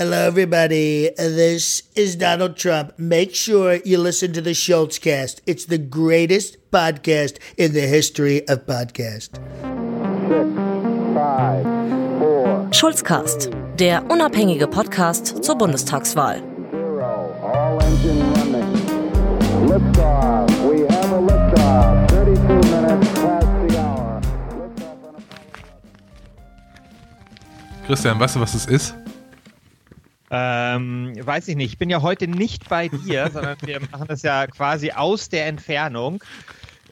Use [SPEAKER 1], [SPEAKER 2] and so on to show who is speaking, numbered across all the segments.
[SPEAKER 1] Hello, everybody. This is Donald Trump. Make sure you listen to the Schultz cast. It's the greatest podcast in the history of podcast.
[SPEAKER 2] Schulzcast, der unabhängige Podcast zur Bundestagswahl.
[SPEAKER 3] All engine running. Liftoff. We have a liftoff. 32 minutes past the hour. Liftoff on a
[SPEAKER 4] Christian, weißt du, was es ist?
[SPEAKER 5] Ähm, weiß ich nicht. Ich bin ja heute nicht bei dir, sondern wir machen das ja quasi aus der Entfernung.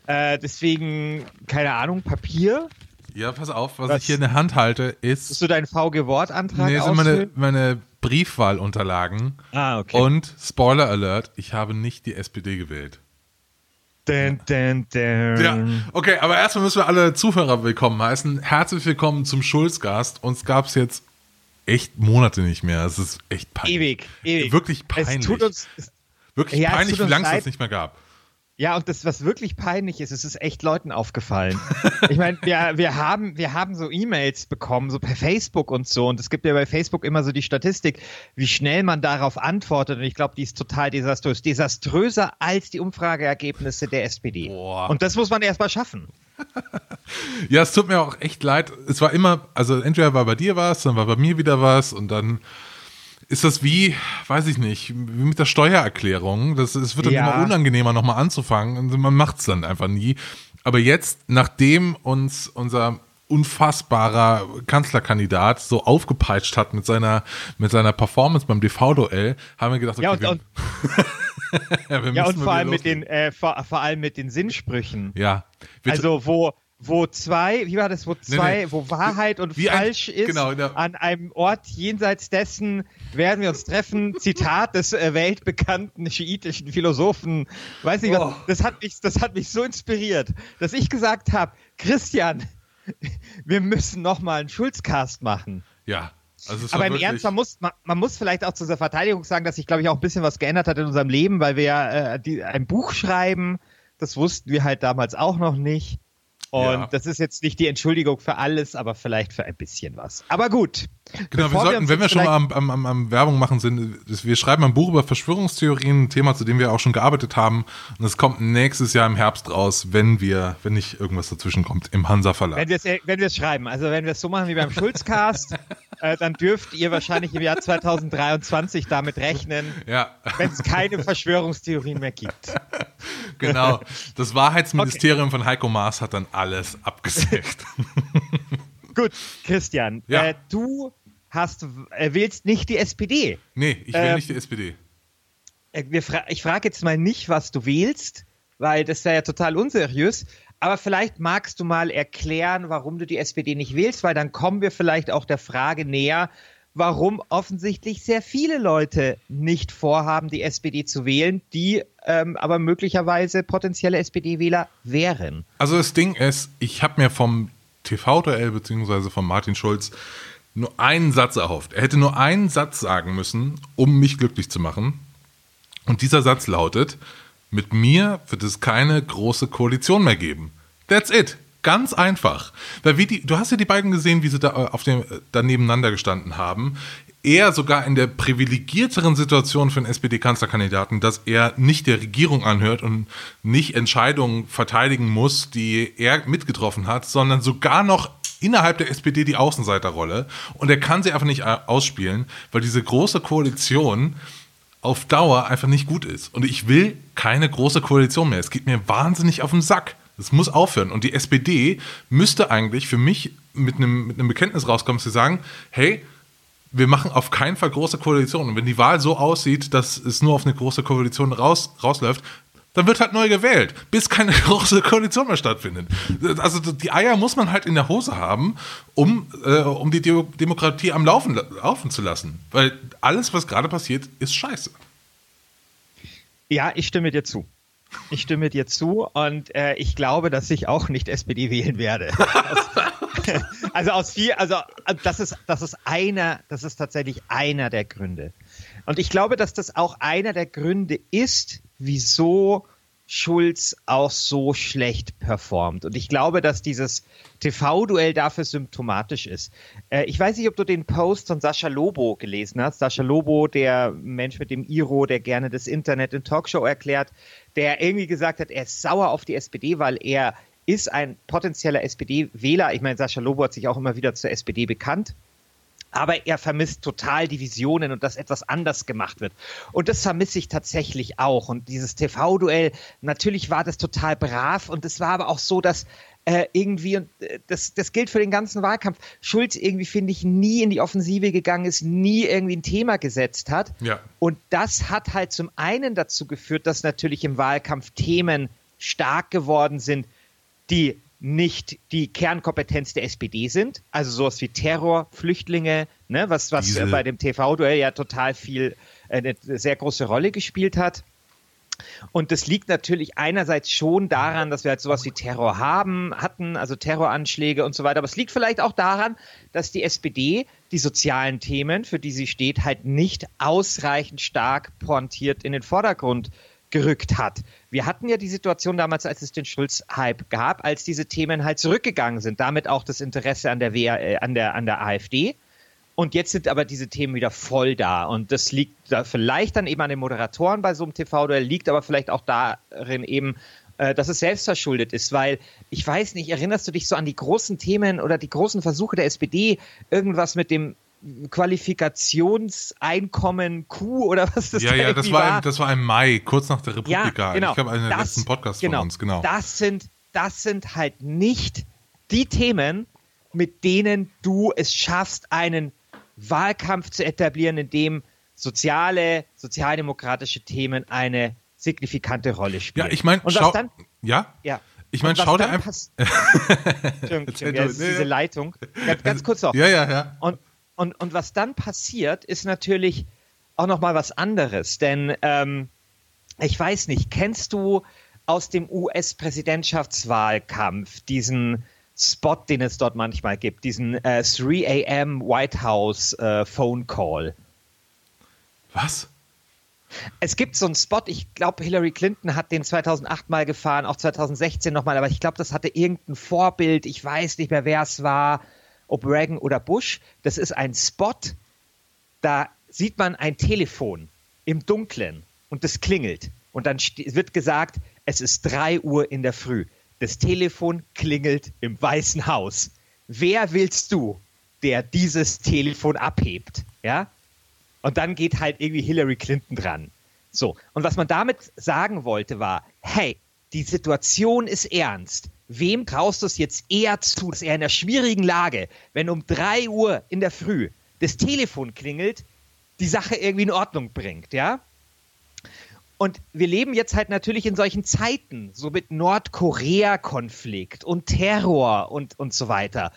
[SPEAKER 5] Äh, deswegen, keine Ahnung, Papier.
[SPEAKER 4] Ja, pass auf, was,
[SPEAKER 5] Was?
[SPEAKER 4] ich hier in der Hand halte, ist,
[SPEAKER 5] du deinen VG-Wortantrag
[SPEAKER 4] nee, sind meine, meine Briefwahlunterlagen.
[SPEAKER 5] Ah, okay.
[SPEAKER 4] Und Spoiler Alert, ich habe nicht die SPD gewählt.
[SPEAKER 5] Dun, dun, dun.
[SPEAKER 4] Ja, okay, aber erstmal müssen wir alle Zuhörer willkommen heißen. Herzlich willkommen zum Schulzgast. Uns gab es jetzt echt Monate nicht mehr. Es ist echt peinlich.
[SPEAKER 5] Ewig, ewig.
[SPEAKER 4] Wirklich peinlich.
[SPEAKER 5] Es tut uns,
[SPEAKER 4] Wirklich
[SPEAKER 5] Ja,
[SPEAKER 4] peinlich, wie lange es das nicht mehr gab.
[SPEAKER 5] Ja, und das, was wirklich peinlich ist, es ist echt Leuten aufgefallen. ich meine, wir, wir, haben, wir haben so E-Mails bekommen, so per Facebook und so. Und es gibt ja bei Facebook immer so die Statistik, wie schnell man darauf antwortet. Und ich glaube, die ist total desaströs. Desaströser als die Umfrageergebnisse der SPD.
[SPEAKER 4] Boah.
[SPEAKER 5] Und das muss man erst mal schaffen.
[SPEAKER 4] Ja, es tut mir auch echt leid. Es war immer, also entweder war bei dir was, dann war bei mir wieder was und dann ist das wie, weiß ich nicht, wie mit der Steuererklärung. Das, es wird dann
[SPEAKER 5] Ja.
[SPEAKER 4] immer unangenehmer, nochmal anzufangen und man macht es dann einfach nie. Aber jetzt, nachdem uns unser unfassbarer Kanzlerkandidat so aufgepeitscht hat mit seiner, mit seiner Performance beim DV-Duell, haben wir gedacht, okay,
[SPEAKER 5] Ja, und,
[SPEAKER 4] wir,
[SPEAKER 5] und,
[SPEAKER 4] ja,
[SPEAKER 5] und vor allem mit den, äh, vor, vor allem mit den Sinnsprüchen.
[SPEAKER 4] ja. Wir-
[SPEAKER 5] Also wo, wo zwei, wie war das, wo zwei,
[SPEAKER 4] nee.
[SPEAKER 5] wo Wahrheit und
[SPEAKER 4] Wie ein-
[SPEAKER 5] falsch ist,
[SPEAKER 4] genau, ja.
[SPEAKER 5] an einem Ort jenseits dessen werden wir uns treffen. Zitat des äh, weltbekannten schiitischen Philosophen. Weiß nicht
[SPEAKER 4] Oh.
[SPEAKER 5] was. Das hat mich, das hat mich so inspiriert, dass ich gesagt habe, Christian, wir müssen noch mal einen Schulzcast machen.
[SPEAKER 4] ja. Also
[SPEAKER 5] Aber im Ernst, man muss, man, man muss vielleicht auch zu dieser Verteidigung sagen, dass sich, glaube ich, auch ein bisschen was geändert hat in unserem Leben, weil wir ja äh, die, ein Buch schreiben. Das wussten wir halt damals auch noch nicht. Und
[SPEAKER 4] Ja.
[SPEAKER 5] das ist jetzt nicht die Entschuldigung für alles, aber vielleicht für ein bisschen was. Aber gut.
[SPEAKER 4] Genau, wir sollten,
[SPEAKER 5] uns
[SPEAKER 4] wenn wir schon mal am, am, am, Werbung machen sind, wir schreiben ein Buch über Verschwörungstheorien, ein Thema, zu dem wir auch schon gearbeitet haben. Und es kommt nächstes Jahr im Herbst raus, wenn wir, wenn nicht irgendwas dazwischen kommt, im Hansa Verlag.
[SPEAKER 5] Wenn wir es wenn wir's schreiben, also wenn wir es so machen wie beim Schulzcast, äh, dann dürft ihr wahrscheinlich im Jahr 2023 damit rechnen,
[SPEAKER 4] Ja,
[SPEAKER 5] wenn es keine Verschwörungstheorien mehr gibt.
[SPEAKER 4] genau. Das Wahrheitsministerium von Heiko Maas hat dann alles abgesägt.
[SPEAKER 5] Gut, Christian,
[SPEAKER 4] Ja.
[SPEAKER 5] äh, du hast, äh, wählst nicht die SPD.
[SPEAKER 4] nee, ich will
[SPEAKER 5] Ähm,
[SPEAKER 4] nicht die SPD.
[SPEAKER 5] Äh, fra ich frage jetzt mal nicht, was du wählst, weil das wäre ja total unseriös. Aber vielleicht magst du mal erklären, warum du die SPD nicht wählst, weil dann kommen wir vielleicht auch der Frage näher, warum offensichtlich sehr viele Leute nicht vorhaben, die SPD zu wählen, die ähm, aber möglicherweise potenzielle SPD-Wähler wären.
[SPEAKER 4] Also das Ding ist, ich habe mir vom TV-Duell beziehungsweise von Martin Schulz nur einen Satz erhofft. Er hätte nur einen Satz sagen müssen, um mich glücklich zu machen. Und dieser Satz lautet, mit mir wird es keine große Koalition mehr geben. That's it. Ganz einfach. Weil wie die, du hast ja die beiden gesehen, wie sie da äh, auf dem, äh, da nebeneinander gestanden haben. Er sogar in der privilegierteren Situation für einen SPD-Kanzlerkandidaten, dass er nicht der Regierung anhört und nicht Entscheidungen verteidigen muss, die er mitgetroffen hat, sondern sogar noch innerhalb der SPD die Außenseiterrolle. Und er kann sie einfach nicht äh, ausspielen, weil diese große Koalition auf Dauer einfach nicht gut ist. Und ich will keine große Koalition mehr. Es geht mir wahnsinnig auf den Sack. Das muss aufhören. Und die SPD müsste eigentlich für mich mit einem, mit einem Bekenntnis rauskommen, zu sagen, hey, wir machen auf keinen Fall große Koalitionen. Und wenn die Wahl so aussieht, dass es nur auf eine große Koalition raus, rausläuft, dann wird halt neu gewählt, bis keine große Koalition mehr stattfindet. Also die Eier muss man halt in der Hose haben, um, äh, um die Demo- Demokratie am Laufen, laufen zu lassen. Weil alles, was gerade passiert, ist scheiße.
[SPEAKER 5] Ja, ich stimme dir zu. Ich stimme dir zu und äh, ich glaube, dass ich auch nicht SPD wählen werde. Also aus viel, also äh, das ist, das ist einer, das ist tatsächlich einer der Gründe. Und ich glaube, dass das auch einer der Gründe ist, wieso Schulz auch so schlecht performt. Und ich glaube, dass dieses TV-Duell dafür symptomatisch ist. Äh, ich weiß nicht, ob du den Post von Sascha Lobo gelesen hast. Sascha Lobo, der Mensch mit dem Iro, der gerne das Internet in Talkshow erklärt, der irgendwie gesagt hat, er ist sauer auf die SPD, weil er ist ein potenzieller SPD-Wähler. Ich meine, Sascha Lobo hat sich auch immer wieder zur SPD bekannt aber er vermisst total die Visionen und dass etwas anders gemacht wird. Und das vermisse ich tatsächlich auch. Und dieses TV-Duell, natürlich war das total brav und es war aber auch so, dass äh, irgendwie, und äh, das, das gilt für den ganzen Wahlkampf, Schulz irgendwie, finde ich, nie in die Offensive gegangen ist, nie irgendwie ein Thema gesetzt hat.
[SPEAKER 4] Ja.
[SPEAKER 5] Und das hat halt zum einen dazu geführt, dass natürlich im Wahlkampf Themen stark geworden sind, die nicht die Kernkompetenz der SPD sind, also sowas wie Terror, Flüchtlinge, ne, was, was
[SPEAKER 4] Diese.
[SPEAKER 5] bei dem TV-Duell ja total viel, äh, eine sehr große Rolle gespielt hat. Und das liegt natürlich einerseits schon daran, dass wir halt sowas wie Terror haben, hatten, also Terroranschläge und so weiter. Aber es liegt vielleicht auch daran, dass die SPD die sozialen Themen, für die sie steht, halt nicht ausreichend stark pointiert in den Vordergrund gerückt hat. Wir hatten ja die Situation damals, als es den Schulz-Hype gab, als diese Themen halt zurückgegangen sind, damit auch das Interesse an der, WA, äh, an der, an der AfD. Und jetzt sind aber diese Themen wieder voll da. Und das liegt da vielleicht dann eben an den Moderatoren bei so einem TV-Duell, liegt aber vielleicht auch darin eben, äh, dass es selbstverschuldet ist, weil ich weiß nicht, erinnerst du dich so an die großen Themen oder die großen Versuche der SPD, irgendwas mit dem Qualifikationseinkommen Q oder was das
[SPEAKER 4] Ja,
[SPEAKER 5] da
[SPEAKER 4] ja, das war, im, das war im Mai, kurz nach der Republika.
[SPEAKER 5] ja, genau.
[SPEAKER 4] Ich glaube, einer der
[SPEAKER 5] Das-
[SPEAKER 4] letzten Podcasts
[SPEAKER 5] genau,
[SPEAKER 4] von uns, genau.
[SPEAKER 5] Das sind, das sind halt nicht die Themen, mit denen du es schaffst, einen Wahlkampf zu etablieren, in dem soziale, sozialdemokratische Themen eine signifikante Rolle spielen.
[SPEAKER 4] ja, ich meine,
[SPEAKER 5] Und
[SPEAKER 4] schau.
[SPEAKER 5] dann,
[SPEAKER 4] ja?
[SPEAKER 5] ja.
[SPEAKER 4] Ich meine, schau dir einfach.
[SPEAKER 5] Entschuldigung, Entschuldigung, ja, diese. Leitung. Ganz, ganz kurz noch.
[SPEAKER 4] Ja, ja, ja.
[SPEAKER 5] Und, und, und was dann passiert, ist natürlich auch noch mal was anderes. Denn ähm, ich weiß nicht, kennst du aus dem US-Präsidentschaftswahlkampf diesen Spot, den es dort manchmal gibt, diesen äh, 3 a.m. White House äh, Phone Call?
[SPEAKER 4] Was?
[SPEAKER 5] Es gibt so einen Spot, ich glaube, Hillary Clinton hat den 2008 mal gefahren, auch 2016 nochmal, aber ich glaube, das hatte irgendein Vorbild. Ich weiß nicht mehr, wer es war, ob Reagan oder Bush. Das ist ein Spot, da sieht man ein Telefon im Dunkeln und das klingelt. Und dann wird gesagt, es ist 3 Uhr in der Früh. Das Telefon klingelt im Weißen Haus. Wer willst du, der dieses Telefon abhebt? Ja? Und dann geht halt irgendwie Hillary Clinton dran. So. Und was man damit sagen wollte, war, hey, die Situation ist ernst. Wem traust du es jetzt eher zu, dass er in einer schwierigen Lage, wenn um 3 Uhr in der Früh das Telefon klingelt, die Sache irgendwie in Ordnung bringt, ja? Und wir leben jetzt halt natürlich in solchen Zeiten, so mit Nordkorea-Konflikt und Terror und, und so weiter.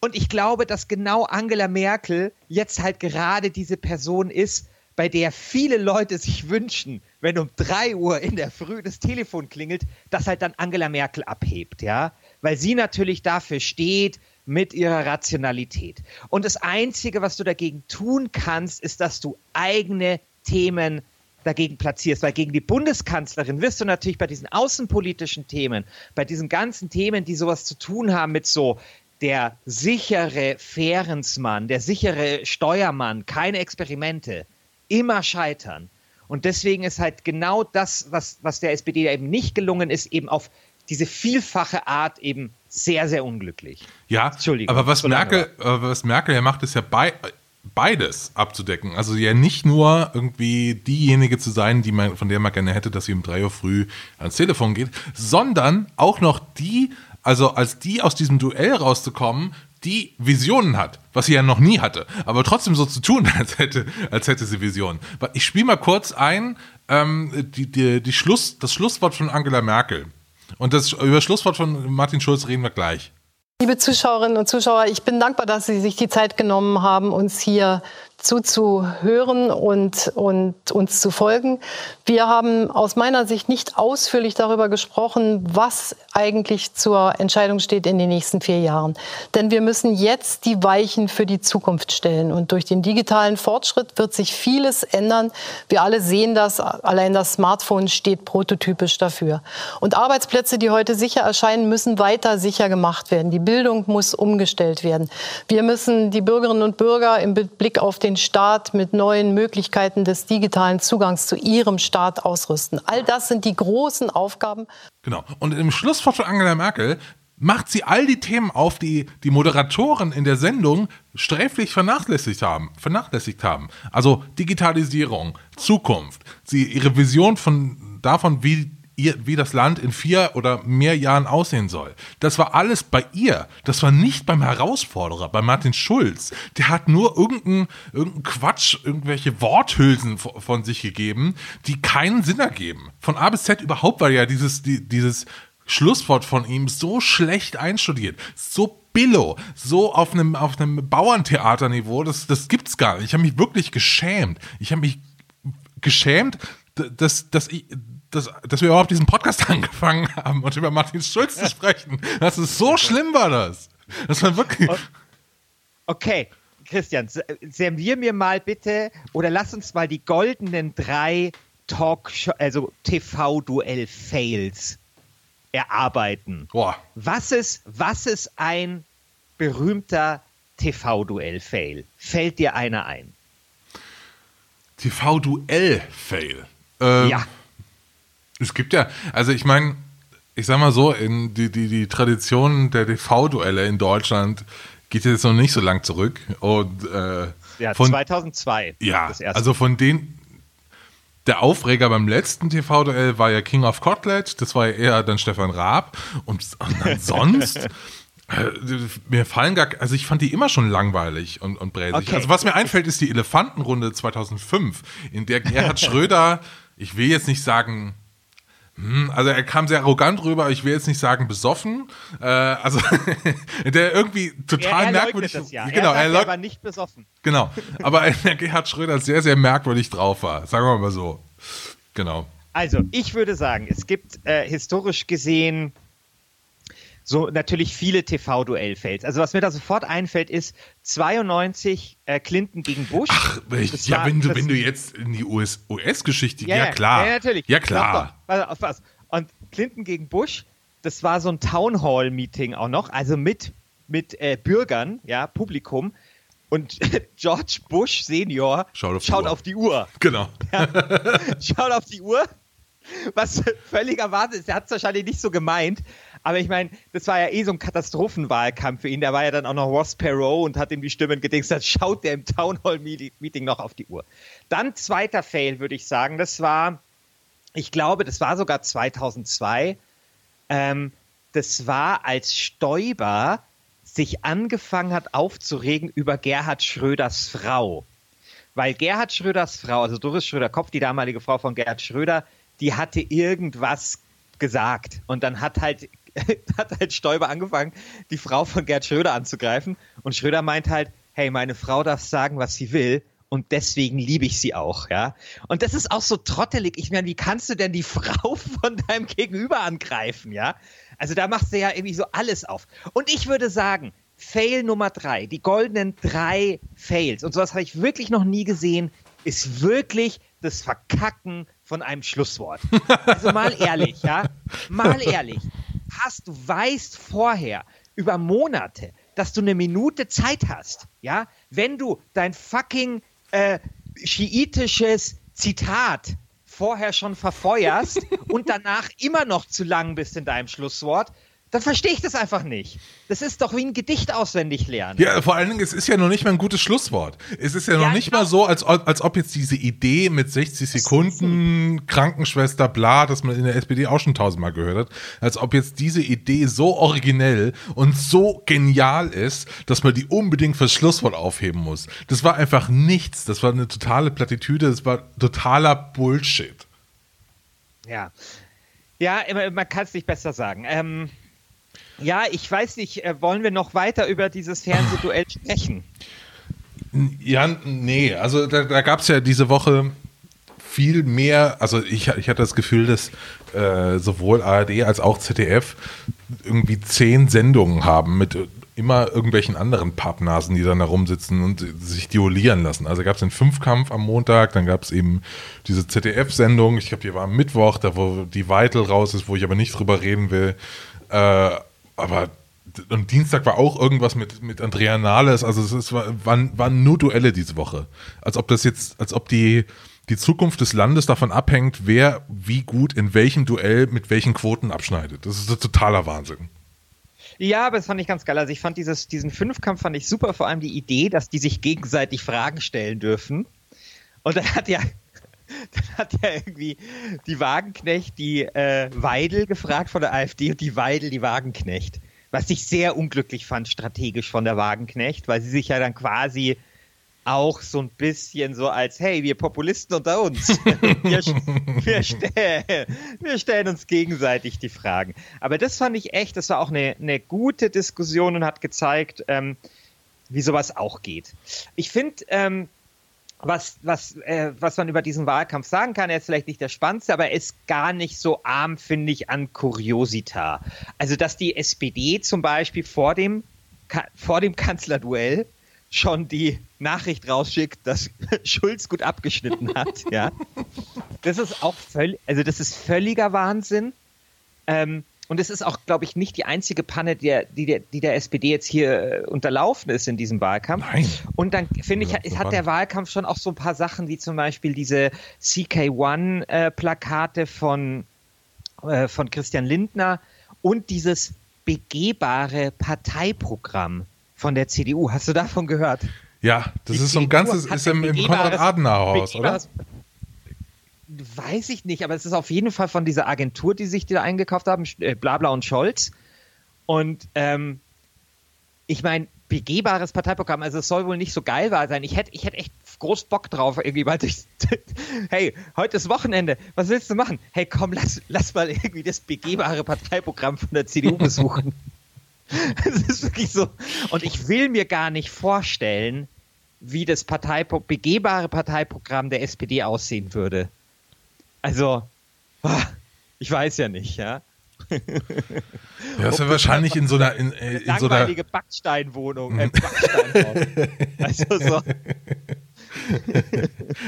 [SPEAKER 5] Und ich glaube, dass genau Angela Merkel jetzt halt gerade diese Person ist, bei der viele Leute sich wünschen, wenn um 3 Uhr in der Früh das Telefon klingelt, dass halt dann Angela Merkel abhebt, ja? Weil sie natürlich dafür steht mit ihrer Rationalität. Und das Einzige, was du dagegen tun kannst, ist, dass du eigene Themen dagegen platzierst, weil gegen die Bundeskanzlerin wirst du natürlich bei diesen außenpolitischen Themen, bei diesen ganzen Themen, die sowas zu tun haben mit so der sichere Fahrensmann, der sichere Steuermann, keine Experimente, immer scheitern. Und deswegen ist halt genau das, was, was der SPD eben nicht gelungen ist, eben auf diese vielfache Art eben sehr, sehr unglücklich.
[SPEAKER 4] Ja,
[SPEAKER 5] Entschuldigung,
[SPEAKER 4] aber was
[SPEAKER 5] so
[SPEAKER 4] Merkel, was Merkel ja macht, ist ja bei, beides abzudecken. Also ja nicht nur irgendwie diejenige zu sein, die man, von der man gerne hätte, dass sie um drei Uhr früh ans Telefon geht, sondern auch noch die, also als die aus diesem Duell rauszukommen, die Visionen hat, was sie ja noch nie hatte, aber trotzdem so zu tun, als hätte, als hätte sie Visionen. Ich spiele mal kurz ein ähm, die, die, die Schluss, das Schlusswort von Angela Merkel. Und das, über das Schlusswort von Martin Schulz reden wir gleich.
[SPEAKER 6] Liebe Zuschauerinnen und Zuschauer, ich bin dankbar, dass Sie sich die Zeit genommen haben, uns hier zuzuhören und, und uns zu folgen. Wir haben aus meiner Sicht nicht ausführlich darüber gesprochen, was eigentlich zur Entscheidung steht in den nächsten vier Jahren. Denn wir müssen jetzt die Weichen für die Zukunft stellen. Und durch den digitalen Fortschritt wird sich vieles ändern. Wir alle sehen das. Allein das Smartphone steht prototypisch dafür. Und Arbeitsplätze, die heute sicher erscheinen, müssen weiter sicher gemacht werden. Die Bildung muss umgestellt werden. Wir müssen die Bürgerinnen und Bürger im Blick auf den Staat mit neuen Möglichkeiten des digitalen Zugangs zu ihrem Staat ausrüsten. All das sind die großen Aufgaben.
[SPEAKER 4] Genau. Und im Schlusswort von Angela Merkel macht sie all die Themen auf, die die Moderatoren in der Sendung sträflich vernachlässigt haben, vernachlässigt haben. Also Digitalisierung, Zukunft, sie ihre Vision von davon, wie ihr, wie das Land in vier oder mehr Jahren aussehen soll. Das war alles bei ihr. Das war nicht beim Herausforderer, bei Martin Schulz. Der hat nur irgendeinen irgendein Quatsch, irgendwelche Worthülsen von sich gegeben, die keinen Sinn ergeben. Von A bis Z überhaupt war ja dieses, die, dieses Schlusswort von ihm so schlecht einstudiert, so billo, so auf einem, auf einem Bauerntheaterniveau, das, das gibt's gar nicht. Ich habe mich wirklich geschämt. Ich habe mich geschämt, dass, dass ich, dass, dass wir überhaupt diesen Podcast angefangen haben und über Martin Schulz zu sprechen. Das ist so schlimm war das. Das war wirklich.
[SPEAKER 5] Okay, Christian, servier mir mal bitte oder lass uns mal die goldenen drei Talk, also TV-Duell-Fails erarbeiten.
[SPEAKER 4] Boah.
[SPEAKER 5] Was ist, was ist ein berühmter TV-Duell-Fail? Fällt dir einer ein?
[SPEAKER 4] TV-Duell-Fail. Ähm,
[SPEAKER 5] ja.
[SPEAKER 4] Es gibt ja, also ich meine, ich sag mal so, in die, die, die Tradition der TV-Duelle in Deutschland geht jetzt noch nicht so lang zurück. Und, äh,
[SPEAKER 5] ja,
[SPEAKER 4] von,
[SPEAKER 5] 2002.
[SPEAKER 4] Ja, also von den, der Aufreger beim letzten TV-Duell war ja King of Kotlet, das war ja eher dann Stefan Raab. Und, und sonst, äh, mir fallen gar, also ich fand die immer schon langweilig und, und bräsig.
[SPEAKER 5] Okay.
[SPEAKER 4] Also was mir einfällt, ist die Elefantenrunde 2005, in der Gerhard Schröder, ich will jetzt nicht sagen, also er kam sehr arrogant rüber, ich will jetzt nicht sagen besoffen. Äh, also der irgendwie total
[SPEAKER 5] er, er
[SPEAKER 4] merkwürdig.
[SPEAKER 5] Das ja.
[SPEAKER 4] Genau,
[SPEAKER 5] er,
[SPEAKER 4] er,
[SPEAKER 5] er war nicht besoffen.
[SPEAKER 4] Genau, aber der Gerhard Schröder sehr, sehr merkwürdig drauf war. Sagen wir mal so. Genau.
[SPEAKER 5] Also ich würde sagen, es gibt äh, historisch gesehen so natürlich viele TV-Duell-Fails. Also was mir da sofort einfällt, ist 92 äh, Clinton gegen Bush.
[SPEAKER 4] Ach, ich, ja, war, wenn, du, wenn du jetzt in die US-Geschichte,
[SPEAKER 5] ja,
[SPEAKER 4] ja, klar.
[SPEAKER 5] Ja, natürlich.
[SPEAKER 4] Ja, klar.
[SPEAKER 5] Auf was. Und Clinton gegen Bush, das war so ein Town Hall-Meeting auch noch, also mit, mit äh, Bürgern, ja, Publikum. Und George Bush Senior
[SPEAKER 4] schaut auf die,
[SPEAKER 5] schaut
[SPEAKER 4] Uhr.
[SPEAKER 5] Auf die Uhr.
[SPEAKER 4] Genau.
[SPEAKER 5] Ja, schaut auf die Uhr was völliger Wahnsinn ist. Er hat es wahrscheinlich nicht so gemeint, aber ich meine, das war ja eh so ein Katastrophenwahlkampf für ihn. Der war ja dann auch noch Ross Perot und hat ihm die Stimmen gedingst. Schaut der im Town Hall Meeting noch auf die Uhr. Dann zweiter Fail, würde ich sagen. Das war, ich glaube, das war sogar 2002. Ähm, das war, als Stoiber sich angefangen hat aufzuregen über Gerhard Schröders Frau. Weil Gerhard Schröders Frau, also Doris Schröder-Kopf, die damalige Frau von Gerhard Schröder, die hatte irgendwas gesagt. Und dann hat halt, hat halt Stoiber angefangen, die Frau von Gerd Schröder anzugreifen. Und Schröder meint halt, hey, meine Frau darf sagen, was sie will. Und deswegen liebe ich sie auch, ja. Und das ist auch so trottelig. Ich meine, wie kannst du denn die Frau von deinem Gegenüber angreifen, ja? Also da machst du ja irgendwie so alles auf. Und ich würde sagen, Fail Nummer drei, die goldenen drei Fails, und sowas habe ich wirklich noch nie gesehen, ist wirklich das Verkacken von einem Schlusswort. Also mal ehrlich, ja, mal ehrlich. Hast du weißt vorher über Monate, dass du eine Minute Zeit hast, ja, wenn du dein fucking äh, schiitisches Zitat vorher schon verfeuerst und danach immer noch zu lang bist in deinem Schlusswort, dann verstehe ich das einfach nicht. Das ist doch wie ein Gedicht auswendig lernen.
[SPEAKER 4] Ja, vor allen Dingen, es ist ja noch nicht mal ein gutes Schlusswort. Es ist ja noch
[SPEAKER 5] Ja,
[SPEAKER 4] nicht
[SPEAKER 5] genau.
[SPEAKER 4] mal so, als, als ob jetzt diese Idee mit 60 Sekunden Krankenschwester, bla, das man in der SPD auch schon tausendmal gehört hat, als ob jetzt diese Idee so originell und so genial ist, dass man die unbedingt fürs Schlusswort aufheben muss. Das war einfach nichts. Das war eine totale Plattitüde. Das war totaler Bullshit.
[SPEAKER 5] Ja. Ja, man kann es nicht besser sagen. Ähm, ja, ich weiß nicht, äh, wollen wir noch weiter über dieses Fernsehduell sprechen?
[SPEAKER 4] Ja, nee, also da, da gab es ja diese Woche viel mehr, also ich, ich hatte das Gefühl, dass äh, sowohl ARD als auch ZDF irgendwie zehn Sendungen haben mit immer irgendwelchen anderen Pappnasen, die dann da rumsitzen und sich duellieren lassen. Also gab es den Fünfkampf am Montag, dann gab es eben diese ZDF-Sendung, ich glaube, die war am Mittwoch, da wo die Weitel raus ist, wo ich aber nicht drüber reden will. Äh, aber am Dienstag war auch irgendwas mit, mit Andrea Nahles, also es ist, waren, waren nur Duelle diese Woche. Als ob das jetzt, als ob die, die Zukunft des Landes davon abhängt, wer wie gut in welchem Duell mit welchen Quoten abschneidet. Das ist totaler Wahnsinn.
[SPEAKER 5] Ja, aber das fand ich ganz geil. Also ich fand dieses, diesen Fünfkampf fand ich super, vor allem die Idee, dass die sich gegenseitig Fragen stellen dürfen. Und dann hat ja, dann hat ja irgendwie die Wagenknecht die äh, Weidel gefragt von der AfD und die Weidel die Wagenknecht. Was ich sehr unglücklich fand, strategisch von der Wagenknecht, weil sie sich ja dann quasi auch so ein bisschen so als, hey, wir Populisten unter uns, wir, wir, stell, wir, stellen uns gegenseitig die Fragen. Aber das fand ich echt, das war auch eine, eine gute Diskussion und hat gezeigt, ähm, wie sowas auch geht. Ich finde, ähm, was, was, äh, was man über diesen Wahlkampf sagen kann, er ist vielleicht nicht der spannendste, aber er ist gar nicht so arm, finde ich, an Kuriosita. Also, dass die SPD zum Beispiel vor dem, vor dem Kanzlerduell schon die Nachricht rausschickt, dass Schulz gut abgeschnitten hat, ja. Das ist auch völlig, also das ist völliger Wahnsinn. Ähm, und es ist auch, glaube ich, nicht die einzige Panne, die, die, der, die der SPD jetzt hier äh, unterlaufen ist in diesem Wahlkampf. Nein. Und dann finde ich, ja, hat der Wahlkampf schon auch so ein paar Sachen, wie zum Beispiel diese CK1-Plakate äh, von, äh, von Christian Lindner und dieses begehbare Parteiprogramm von der CDU. Hast du davon gehört?
[SPEAKER 4] Ja, das die ist so ein ganzes, ist im, im Konrad-Adenauer-Haus, oder?
[SPEAKER 5] Weiß ich nicht, aber es ist auf jeden Fall von dieser Agentur, die sich da eingekauft haben, Blabla äh, und Scholz. Und ähm, ich meine, begehbares Parteiprogramm, also es soll wohl nicht so geil sein. Ich hätte ich hätt echt groß Bock drauf, irgendwie, weil ich, hey, heute ist Wochenende, was willst du machen? Hey, komm, lass, lass mal irgendwie das begehbare Parteiprogramm von der CDU besuchen. Es ist wirklich so. Und ich will mir gar nicht vorstellen, wie das Parteipro begehbare Parteiprogramm der SPD aussehen würde. Also, ich weiß ja nicht, ja.
[SPEAKER 4] Ja, das wäre wahrscheinlich in so einer in,
[SPEAKER 5] äh, in so einer Backsteinwohnung, äh, Backsteinhaus. also so.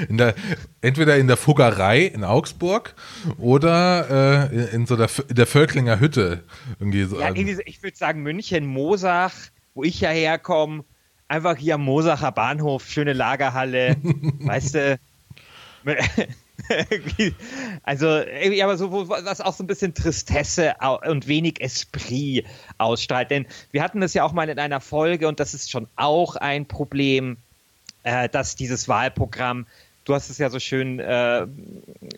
[SPEAKER 4] in der, entweder in der Fuggerei in Augsburg oder äh, in so der, in der Völklinger Hütte. Irgendwie so
[SPEAKER 5] ja, ich würde sagen München, Mosach, wo ich ja herkomme, einfach hier am Mosacher Bahnhof, schöne Lagerhalle, weißt du. also, aber so, was auch so ein bisschen Tristesse und wenig Esprit ausstrahlt. Denn wir hatten das ja auch mal in einer Folge und das ist schon auch ein Problem äh, dass dieses Wahlprogramm du hast es ja so schön, äh,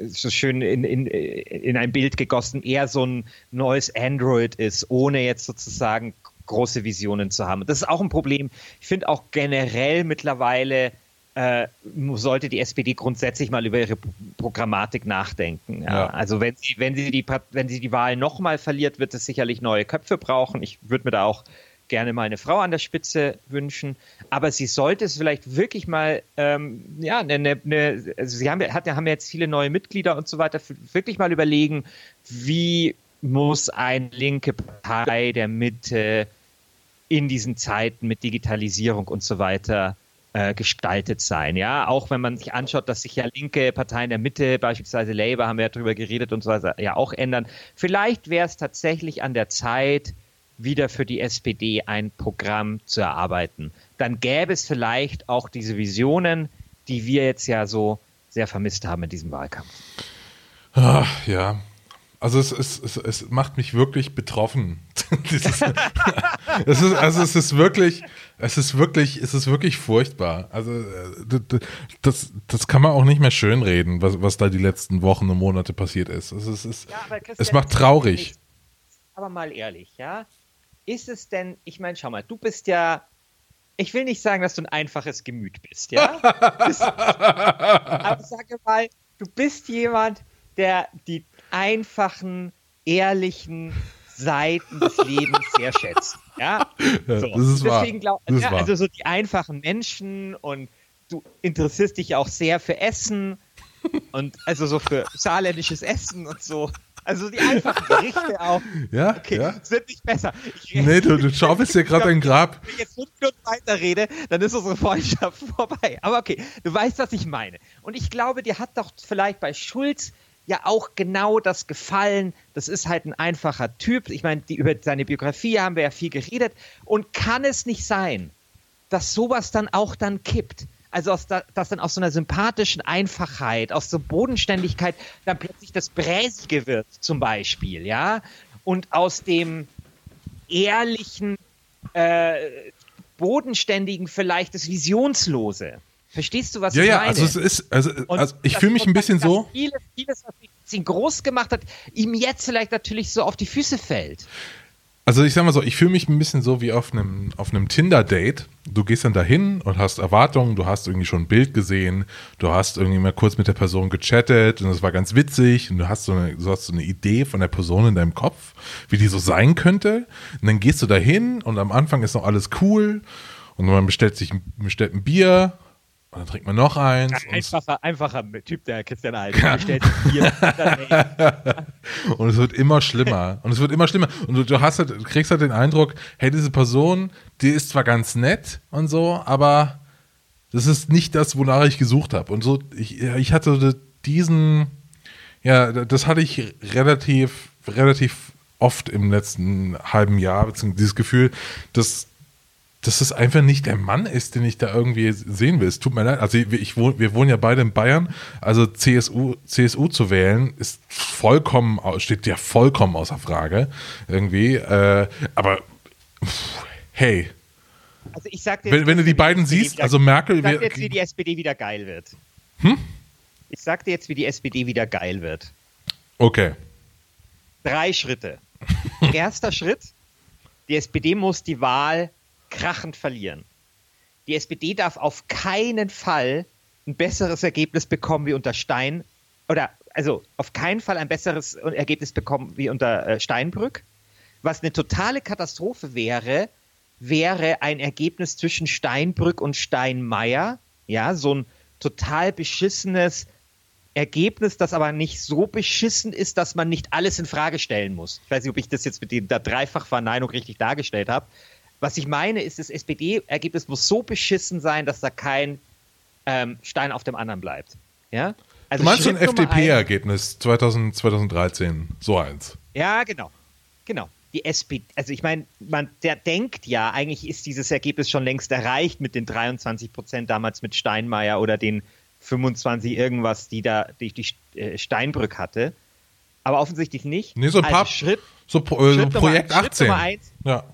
[SPEAKER 5] so schön in, in, in ein Bild gegossen, eher so ein neues Android ist, ohne jetzt sozusagen große Visionen zu haben. Das ist auch ein Problem. Ich finde auch generell mittlerweile äh, sollte die SPD grundsätzlich mal über ihre Programmatik nachdenken. Ja. Ja. Also wenn sie, wenn sie die, wenn sie die Wahl nochmal verliert, wird es sicherlich neue Köpfe brauchen. Ich würde mir da auch gerne mal eine Frau an der Spitze wünschen, aber sie sollte es vielleicht wirklich mal, ähm, ja, eine, eine, also sie haben, hat, haben jetzt viele neue Mitglieder und so weiter, wirklich mal überlegen, wie muss eine linke Partei der Mitte in diesen Zeiten mit Digitalisierung und so weiter äh, gestaltet sein. Ja, auch wenn man sich anschaut, dass sich ja linke Parteien der Mitte, beispielsweise Labour, haben wir ja darüber geredet und so weiter, ja auch ändern. Vielleicht wäre es tatsächlich an der Zeit, wieder für die SPD ein Programm zu erarbeiten. Dann gäbe es vielleicht auch diese Visionen, die wir jetzt ja so sehr vermisst haben in diesem Wahlkampf.
[SPEAKER 4] Ach, ja. Also es, es, es, es macht mich wirklich betroffen. Ist, also es ist wirklich, es ist wirklich, es ist wirklich furchtbar. Also äh, das, das kann man auch nicht mehr schönreden, was, was da die letzten Wochen und Monate passiert ist. Es, ist, es, ja, es macht traurig.
[SPEAKER 5] Aber mal ehrlich, ja, ist es denn, ich meine, schau mal, du bist ja, ich will nicht sagen, dass du ein einfaches Gemüt bist, ja? bist, aber sage mal, du bist jemand, der die einfachen, ehrlichen Seiten des Lebens sehr schätzt. Ja, so.
[SPEAKER 4] das ist wahr.
[SPEAKER 5] Deswegen glaub,
[SPEAKER 4] Das ist
[SPEAKER 5] ja,
[SPEAKER 4] wahr.
[SPEAKER 5] also so die einfachen Menschen und du interessierst dich ja auch sehr für Essen und also so für saarländisches Essen und so. Also die einfachen Gerichte auch.
[SPEAKER 4] Ja,
[SPEAKER 5] Okay,
[SPEAKER 4] ja.
[SPEAKER 5] es wird nicht besser. Ich,
[SPEAKER 4] Nee, du, du schaufelst dir gerade ein Grab.
[SPEAKER 5] Wenn ich jetzt fünf Minuten weiterrede, dann ist unsere Freundschaft vorbei. Aber okay, du weißt, was ich meine. Und ich glaube, dir hat doch vielleicht bei Schulz ja auch genau das gefallen. Das ist halt ein einfacher Typ. Ich meine, die, über seine Biografie haben wir ja viel geredet. Und kann es nicht sein, dass sowas dann auch dann kippt? Also, aus da, dass dann aus so einer sympathischen Einfachheit, aus so Bodenständigkeit dann plötzlich das Bräsige wird, zum Beispiel, ja? Und aus dem ehrlichen, äh, bodenständigen vielleicht das Visionslose. Verstehst du, was
[SPEAKER 4] Ja,
[SPEAKER 5] ich
[SPEAKER 4] ja,
[SPEAKER 5] meine?
[SPEAKER 4] also es ist, also, also ich fühle mich ein bisschen so.
[SPEAKER 5] Vieles, vieles, was ihn groß gemacht hat, ihm jetzt vielleicht natürlich so auf die Füße fällt.
[SPEAKER 4] Also ich sag mal so, ich fühle mich ein bisschen so wie auf einem, auf einem Tinder-Date. Du gehst dann dahin und hast Erwartungen, du hast irgendwie schon ein Bild gesehen, du hast irgendwie mal kurz mit der Person gechattet und das war ganz witzig und du hast so eine, du hast so eine Idee von der Person in deinem Kopf, wie die so sein könnte. Und dann gehst du dahin und am Anfang ist noch alles cool und man bestellt sich bestellt ein Bier und dann trinkt man noch eins. es-
[SPEAKER 5] Einfacher, einfacher Typ, der Christian Alt. Nee.
[SPEAKER 4] Und es wird immer schlimmer. Und es wird immer schlimmer. Und du, du hast halt, du kriegst halt den Eindruck, hey, diese Person, die ist zwar ganz nett und so, aber das ist nicht das, wonach ich gesucht habe. Und so, ich, ich hatte diesen, ja, das hatte ich relativ, relativ oft im letzten halben Jahr, beziehungsweise dieses Gefühl, dass dass es einfach nicht der Mann ist, den ich da irgendwie sehen will. Es tut mir leid. Also ich, ich wohn, wir wohnen ja beide in Bayern. Also CSU, CSU zu wählen ist vollkommen, steht ja vollkommen außer Frage irgendwie. Äh, aber pff, hey,
[SPEAKER 5] Also ich sag dir
[SPEAKER 4] wenn, wenn du die beiden
[SPEAKER 5] SPD
[SPEAKER 4] siehst,
[SPEAKER 5] wieder-
[SPEAKER 4] also Merkel
[SPEAKER 5] ich sag dir jetzt, wie die SPD wieder geil wird. Hm? Ich sag dir jetzt, wie die SPD wieder geil wird.
[SPEAKER 4] Okay.
[SPEAKER 5] Drei Schritte. Erster Schritt, die SPD muss die Wahl krachend verlieren. Die SPD darf auf keinen Fall ein besseres Ergebnis bekommen wie unter Stein oder also auf keinen Fall ein besseres Ergebnis bekommen wie unter äh, Steinbrück. Was eine totale Katastrophe wäre, wäre ein Ergebnis zwischen Steinbrück und Steinmeier. Ja, so ein total beschissenes Ergebnis, das aber nicht so beschissen ist, dass man nicht alles in Frage stellen muss. Ich weiß nicht, ob ich das jetzt mit der Dreifachverneinung richtig dargestellt habe. Was ich meine, ist, das SPD-Ergebnis muss so beschissen sein, dass da kein ähm, Stein auf dem anderen bleibt. Ja? Also
[SPEAKER 4] Du meinst so ein
[SPEAKER 5] Schritt Nummer
[SPEAKER 4] FDP-Ergebnis 2000, 2013, so eins.
[SPEAKER 5] Ja, genau. Genau. Die SPD, also ich meine, man der denkt ja, eigentlich ist dieses Ergebnis schon längst erreicht mit den 23 Prozent damals mit Steinmeier oder den 25 irgendwas, die da die, die äh, Steinbrück hatte. Aber offensichtlich nicht.
[SPEAKER 4] Nee, so ein
[SPEAKER 5] also
[SPEAKER 4] paar-
[SPEAKER 5] Schritt,
[SPEAKER 4] So, äh,
[SPEAKER 5] Schritt Nummer-
[SPEAKER 4] Projekt
[SPEAKER 5] Schritt
[SPEAKER 4] 18.
[SPEAKER 5] Nummer eins.
[SPEAKER 4] Ja.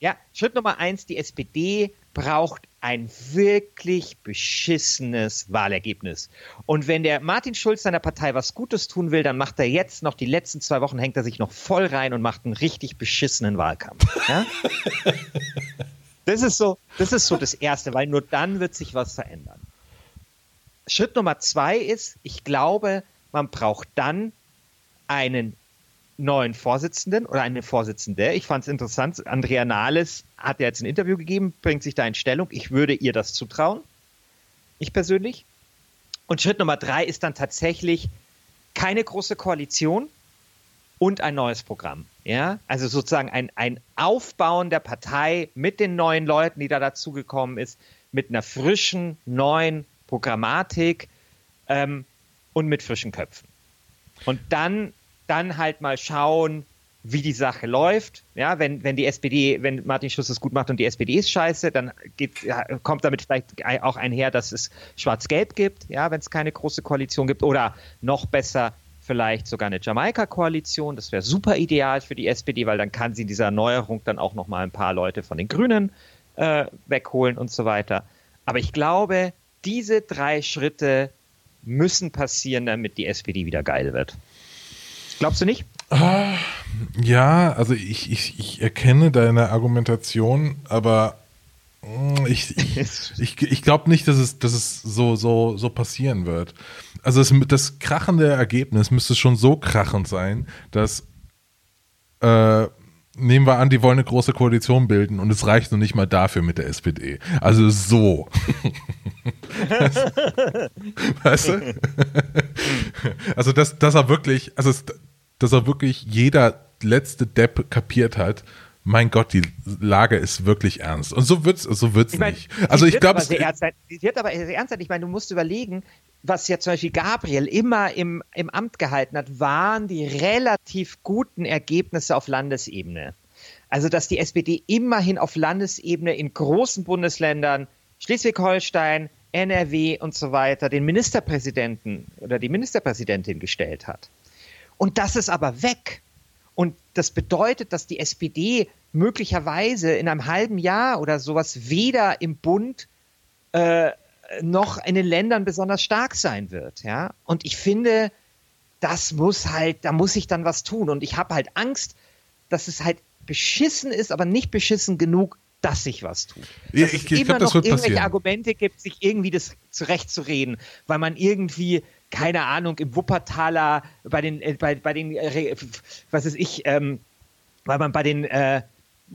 [SPEAKER 5] Ja, Schritt Nummer eins, die SPD braucht ein wirklich beschissenes Wahlergebnis. Und wenn der Martin Schulz seiner Partei was Gutes tun will, dann macht er jetzt noch die letzten zwei Wochen, hängt er sich noch voll rein und macht einen richtig beschissenen Wahlkampf. Ja? das, ist so, das ist so das Erste, weil nur dann wird sich was verändern. Schritt Nummer zwei ist, ich glaube, man braucht dann einen neuen Vorsitzenden oder eine Vorsitzende. Ich fand es interessant. Andrea Nahles hat ja jetzt ein Interview gegeben, bringt sich da in Stellung. Ich würde ihr das zutrauen. Ich persönlich. Und Schritt Nummer drei ist dann tatsächlich keine große Koalition und ein neues Programm. Ja, also sozusagen ein, ein Aufbauen der Partei mit den neuen Leuten, die da dazugekommen ist, mit einer frischen, neuen Programmatik ähm, und mit frischen Köpfen. Und dann, dann halt mal schauen, wie die Sache läuft. Ja, wenn, wenn die SPD, wenn Martin Schulz es gut macht und die SPD ist scheiße, dann geht, ja, kommt damit vielleicht auch einher, dass es Schwarz-Gelb gibt, ja, wenn es keine große Koalition gibt. Oder noch besser, vielleicht sogar eine Jamaika-Koalition. Das wäre super ideal für die SPD, weil dann kann sie in dieser Erneuerung dann auch noch mal ein paar Leute von den Grünen äh, wegholen und so weiter. Aber ich glaube, diese drei Schritte müssen passieren, damit die SPD wieder geil wird. Glaubst du nicht?
[SPEAKER 4] Ja, also ich, ich, ich erkenne deine Argumentation, aber mm, ich, ich, ich, ich glaube nicht, dass es, dass es so, so, so passieren wird. Also es, das krachende Ergebnis müsste schon so krachend sein, dass äh, nehmen wir an, die wollen eine große Koalition bilden und es reicht noch nicht mal dafür mit der SPD. Also so. weißt du? also, dass, dass er wirklich, also, dass er wirklich jeder letzte Depp kapiert hat, mein Gott, die Lage ist wirklich ernst. Und so wird's, so wird's ich mein, nicht. Also ich glaube,
[SPEAKER 5] es wird aber sehr ernst sein. Ich meine, du musst überlegen, was ja zum Beispiel Gabriel immer im, im Amt gehalten hat, waren die relativ guten Ergebnisse auf Landesebene. Also, dass die SPD immerhin auf Landesebene in großen Bundesländern, Schleswig-Holstein, NRW und so weiter, den Ministerpräsidenten oder die Ministerpräsidentin gestellt hat. Und das ist aber weg. Und das bedeutet, dass die SPD möglicherweise in einem halben Jahr oder sowas weder im Bund äh, noch in den Ländern besonders stark sein wird. Ja? Und ich finde, das muss halt, da muss ich dann was tun. Und ich habe halt Angst, dass es halt beschissen ist, aber nicht beschissen genug, dass sich was tut. Dass
[SPEAKER 4] ja, ich,
[SPEAKER 5] es
[SPEAKER 4] ich
[SPEAKER 5] immer
[SPEAKER 4] glaub, noch
[SPEAKER 5] irgendwelche
[SPEAKER 4] passieren.
[SPEAKER 5] Argumente gibt, sich irgendwie das zurechtzureden, weil man irgendwie keine Ahnung, im Wuppertaler, bei den, äh, bei, bei den, äh, was ist ich, ähm, weil man bei den äh,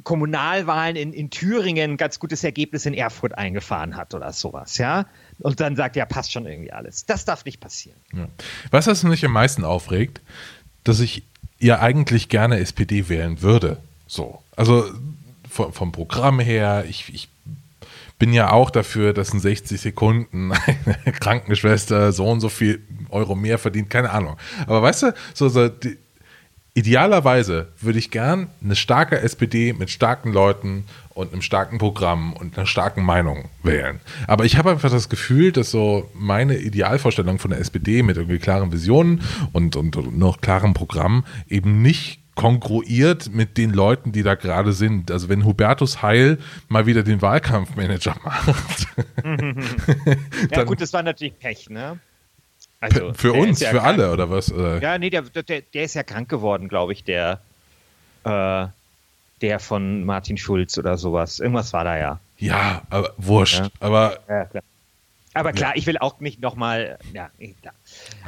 [SPEAKER 5] Kommunalwahlen in, in Thüringen ein ganz gutes Ergebnis in Erfurt eingefahren hat oder sowas, ja. Und dann sagt, ja, passt schon irgendwie alles. Das darf nicht passieren.
[SPEAKER 4] Ja. Was das mich am meisten aufregt, dass ich ja eigentlich gerne SPD wählen würde. So. Also vom, vom Programm her, ich, ich bin ja auch dafür, dass in 60 Sekunden eine Krankenschwester so und so viel Euro mehr verdient, keine Ahnung. Aber weißt du, so, so die, idealerweise würde ich gern eine starke SPD mit starken Leuten und einem starken Programm und einer starken Meinung wählen. Aber ich habe einfach das Gefühl, dass so meine Idealvorstellung von der SPD mit irgendwie klaren Visionen und, und, und noch klarem Programm eben nicht kongruiert mit den Leuten, die da gerade sind. Also wenn Hubertus Heil mal wieder den Wahlkampfmanager macht.
[SPEAKER 5] ja gut, das war natürlich Pech, ne? Also,
[SPEAKER 4] für uns, ja für alle, oder was?
[SPEAKER 5] Ja, nee, der, der, der ist ja krank geworden, glaube ich, der, äh, der von Martin Schulz oder sowas. Irgendwas war da ja.
[SPEAKER 4] Ja, aber wurscht. Ja. Aber
[SPEAKER 5] ja, klar. Aber klar, ja. ich will auch nicht nochmal. Ja, klar.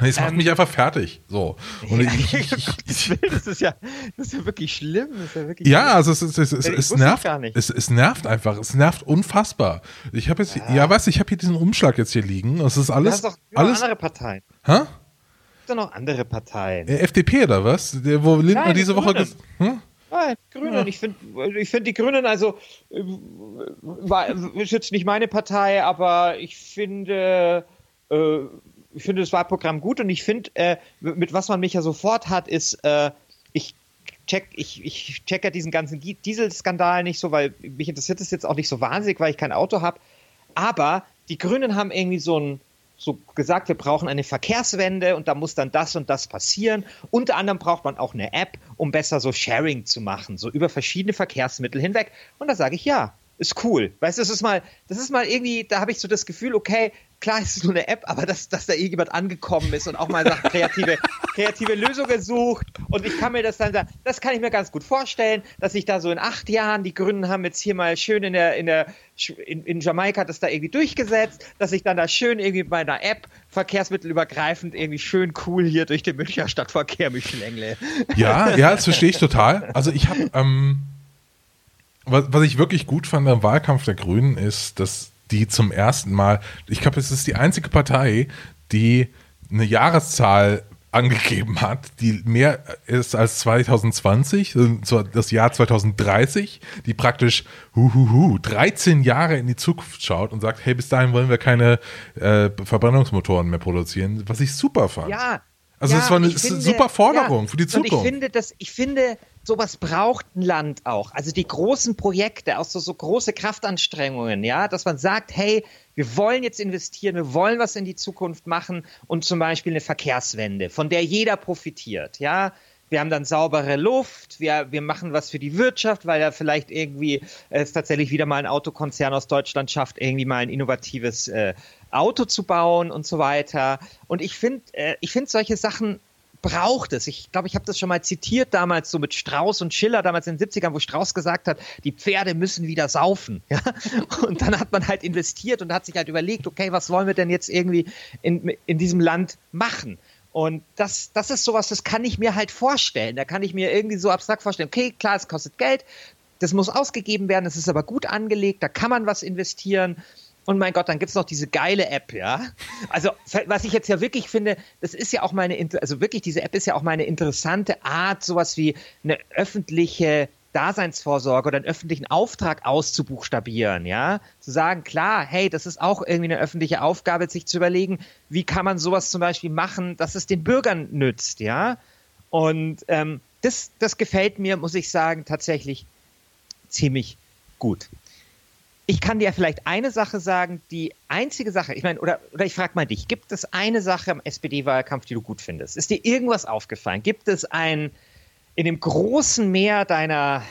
[SPEAKER 4] Es macht ähm, mich einfach fertig. So. Und
[SPEAKER 5] ja, ich, ich, ich, das, ist ja, das ist ja wirklich schlimm. Das ist ja, wirklich
[SPEAKER 4] ja also es, es, es, es, es nervt. Es, es nervt einfach. Es nervt unfassbar. Ich habe jetzt, ja, ja weißt du, ich habe hier diesen Umschlag jetzt hier liegen. Es ist alles.
[SPEAKER 5] Du hast doch
[SPEAKER 4] alles,
[SPEAKER 5] andere Parteien.
[SPEAKER 4] Hä?
[SPEAKER 5] doch noch andere Parteien.
[SPEAKER 4] Äh, FDP oder was? Wo Lindner
[SPEAKER 5] Nein,
[SPEAKER 4] diese Woche.
[SPEAKER 5] Hm? Nein, Grünen. Ja. Ich finde ich find die Grünen, also äh, war, ist jetzt nicht meine Partei, aber ich finde, äh, ich finde das Wahlprogramm gut und ich finde, äh, mit was man mich ja sofort hat, ist, äh, ich check, ich, ich check ja diesen ganzen Dieselskandal nicht so, weil mich interessiert das jetzt auch nicht so wahnsinnig, weil ich kein Auto habe. Aber die Grünen haben irgendwie so ein so gesagt, wir brauchen eine Verkehrswende und da muss dann das und das passieren. Unter anderem braucht man auch eine App, um besser so Sharing zu machen, so über verschiedene Verkehrsmittel hinweg. Und da sage ich ja, ist cool. Weißt du, das ist mal, das ist mal irgendwie, da habe ich so das Gefühl, okay, klar ist es nur eine App, aber dass, dass da irgendjemand angekommen ist und auch mal sagt, kreative, kreative Lösungen sucht. Und ich kann mir das dann sagen, das kann ich mir ganz gut vorstellen, dass ich da so in acht Jahren, die Grünen haben jetzt hier mal schön in der, in der, in, in Jamaika das da irgendwie durchgesetzt, dass ich dann da schön irgendwie bei einer App verkehrsmittelübergreifend irgendwie schön cool hier durch den Münchner Stadtverkehr mich schlängle.
[SPEAKER 4] Ja, ja, das verstehe ich total. Also ich habe, ähm, was, was ich wirklich gut fand am Wahlkampf der Grünen ist, dass die zum ersten Mal, ich glaube, es ist die einzige Partei, die eine Jahreszahl angegeben hat, die mehr ist als 2020, das Jahr 2030, die praktisch huhuhu, 13 Jahre in die Zukunft schaut und sagt, hey, bis dahin wollen wir keine äh, Verbrennungsmotoren mehr produzieren, was ich super fand.
[SPEAKER 5] Ja.
[SPEAKER 4] Also
[SPEAKER 5] ja,
[SPEAKER 4] das war eine
[SPEAKER 5] finde,
[SPEAKER 4] super Forderung
[SPEAKER 5] ja,
[SPEAKER 4] für die Zukunft.
[SPEAKER 5] Ich finde, dass, ich finde, sowas braucht ein Land auch. Also die großen Projekte, auch so, so große Kraftanstrengungen, ja, dass man sagt, hey, wir wollen jetzt investieren, wir wollen was in die Zukunft machen und zum Beispiel eine Verkehrswende, von der jeder profitiert, ja. Wir haben dann saubere Luft, wir, wir machen was für die Wirtschaft, weil ja vielleicht irgendwie es tatsächlich wieder mal ein Autokonzern aus Deutschland schafft, irgendwie mal ein innovatives äh, Auto zu bauen und so weiter. Und ich finde, äh, ich finde solche Sachen braucht es. Ich glaube, ich habe das schon mal zitiert damals so mit Strauß und Schiller, damals in den 70ern, wo Strauß gesagt hat, die Pferde müssen wieder saufen. Ja? Und dann hat man halt investiert und hat sich halt überlegt, okay, was wollen wir denn jetzt irgendwie in, in diesem Land machen? Und das, das ist sowas, das kann ich mir halt vorstellen. Da kann ich mir irgendwie so abstrakt vorstellen, okay, klar, es kostet Geld, das muss ausgegeben werden, es ist aber gut angelegt, da kann man was investieren. Und mein Gott, dann gibt es noch diese geile App, ja. Also, was ich jetzt ja wirklich finde, das ist ja auch meine, also wirklich, diese App ist ja auch meine interessante Art, sowas wie eine öffentliche Daseinsvorsorge oder einen öffentlichen Auftrag auszubuchstabieren, ja, zu sagen, klar, hey, das ist auch irgendwie eine öffentliche Aufgabe, sich zu überlegen, wie kann man sowas zum Beispiel machen, dass es den Bürgern nützt, ja. Und ähm, das, das gefällt mir, muss ich sagen, tatsächlich ziemlich gut. Ich kann dir vielleicht eine Sache sagen, die einzige Sache, ich meine, oder, oder ich frage mal dich, gibt es eine Sache im SPD-Wahlkampf, die du gut findest? Ist dir irgendwas aufgefallen? Gibt es ein, in dem großen Meer deiner,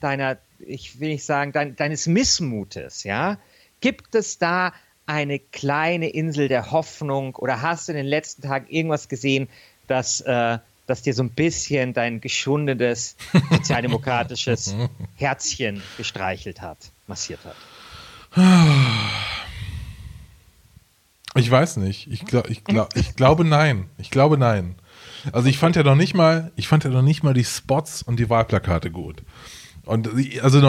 [SPEAKER 5] deiner, ich will nicht sagen, dein, deines Missmutes, ja, gibt es da eine kleine Insel der Hoffnung oder hast du in den letzten Tagen irgendwas gesehen, das, äh, das dir so ein bisschen dein geschundenes sozialdemokratisches Herzchen gestreichelt hat, massiert hat?
[SPEAKER 4] Ich weiß nicht. Ich, glaub, ich, glaub, ich glaube nein. Ich glaube nein. Also ich fand ja noch nicht mal, ich fand ja noch nicht mal die Spots und die Wahlplakate gut. Und also,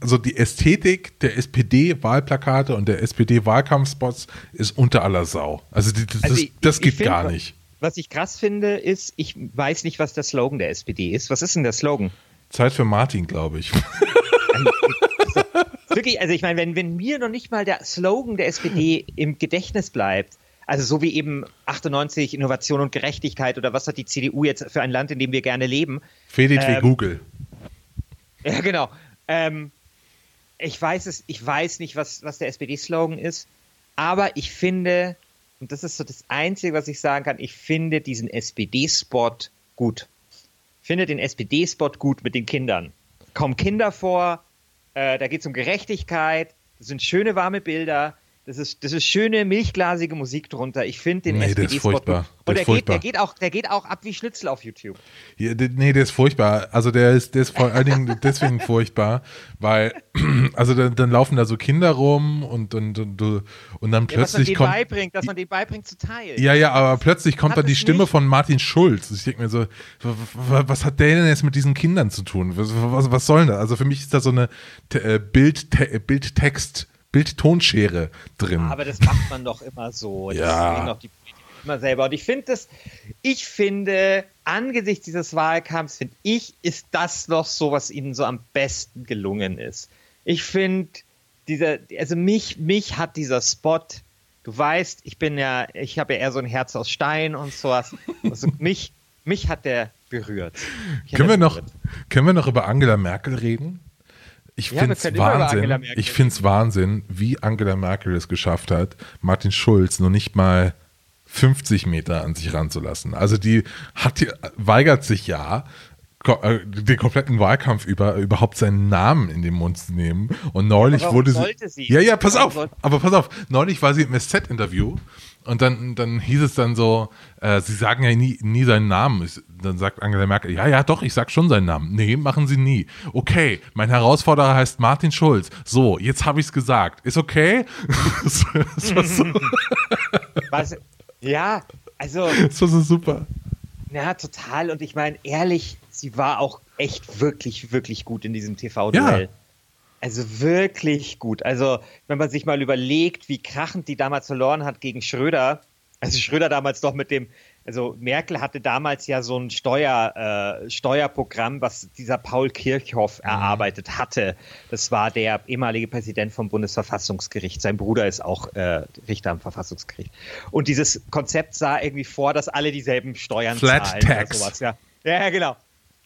[SPEAKER 4] also die Ästhetik der SPD-Wahlplakate und der SPD-Wahlkampfspots ist unter aller Sau. Also das, also ich, das geht find, gar nicht.
[SPEAKER 5] Was ich krass finde, ist, ich weiß nicht, was der Slogan der SPD ist. Was ist denn der Slogan?
[SPEAKER 4] Zeit für Martin, glaube ich.
[SPEAKER 5] Wirklich, also ich meine, wenn, wenn mir noch nicht mal der Slogan der SPD im Gedächtnis bleibt, also so wie eben 98 Innovation und Gerechtigkeit oder was hat die CDU jetzt für ein Land, in dem wir gerne leben?
[SPEAKER 4] Fedit ähm, wie Google.
[SPEAKER 5] Ja, genau. Ähm, ich weiß es, ich weiß nicht, was, was der SPD-Slogan ist, aber ich finde, und das ist so das Einzige, was ich sagen kann, ich finde diesen SPD-Spot gut. Ich finde den SPD-Spot gut mit den Kindern. Kommen Kinder vor, äh, da geht es um Gerechtigkeit, das sind schöne warme Bilder, das ist, das ist schöne, milchglasige Musik drunter. Ich finde den
[SPEAKER 4] nee, SPD-Spot. Und
[SPEAKER 5] der, der, geht, der, geht auch, der geht auch ab wie Schnitzel auf YouTube.
[SPEAKER 4] Ja, der, nee, der ist furchtbar. Also der ist, der ist vor allen Dingen deswegen furchtbar, weil, also dann, dann, laufen da so Kinder rum und, und, und, und dann plötzlich ja, dass man kommt.
[SPEAKER 5] Beibringt, dass man die beibringt zu teilen.
[SPEAKER 4] Ja, ja, aber plötzlich kommt dann die Stimme nicht. von Martin Schulz. Ich denke mir so, was hat der denn jetzt mit diesen Kindern zu tun? Was, was, was soll das? Also für mich ist da so eine äh, Bild, Bildtext- Bildtonschere drin.
[SPEAKER 5] Aber das macht man doch immer so. Das
[SPEAKER 4] ja. Die
[SPEAKER 5] immer selber. Und ich finde das, ich finde, angesichts dieses Wahlkampfs, finde ich, ist das noch so, was ihnen so am besten gelungen ist. Ich finde, dieser, also mich, mich hat dieser Spot, du weißt, ich bin ja, ich habe ja eher so ein Herz aus Stein und sowas. Also mich, mich hat der berührt.
[SPEAKER 4] Können wir, noch, können wir noch über Angela Merkel reden? Ich ja, finde es Wahnsinn. Ich finde es Wahnsinn, wie Angela Merkel es geschafft hat, Martin Schulz noch nicht mal 50 Meter an sich ranzulassen. Also die hat, weigert sich ja, äh, den kompletten Wahlkampf über überhaupt seinen Namen in den Mund zu nehmen. Und neulich wurde sie, sie, Ja, ja, pass auf. Aber pass auf. Neulich war sie im SZ-Interview und dann, dann hieß es dann so, äh, sie sagen ja nie, nie seinen Namen. Ich, dann sagt Angela Merkel, ja, ja, doch, ich sag schon seinen Namen. Nee, machen sie nie. Okay, mein Herausforderer heißt Martin Schulz. So, jetzt habe ich es gesagt. Ist okay? das, war so.
[SPEAKER 5] Was? Ja, also.
[SPEAKER 4] Das war so super.
[SPEAKER 5] Ja, total. Und ich meine, ehrlich, sie war auch echt wirklich, wirklich gut in diesem TV-Duell. Ja. Also wirklich gut. Also, wenn man sich mal überlegt, wie krachend die damals verloren hat gegen Schröder, also Schröder damals doch mit dem, also Merkel hatte damals ja so ein Steuer, äh, Steuerprogramm, was dieser Paul Kirchhoff mhm. erarbeitet hatte. Das war der ehemalige Präsident vom Bundesverfassungsgericht. Sein Bruder ist auch äh, Richter am Verfassungsgericht. Und dieses Konzept sah irgendwie vor, dass alle dieselben Steuern
[SPEAKER 4] Flat
[SPEAKER 5] zahlen
[SPEAKER 4] Tax.
[SPEAKER 5] Sowas, ja. ja, genau.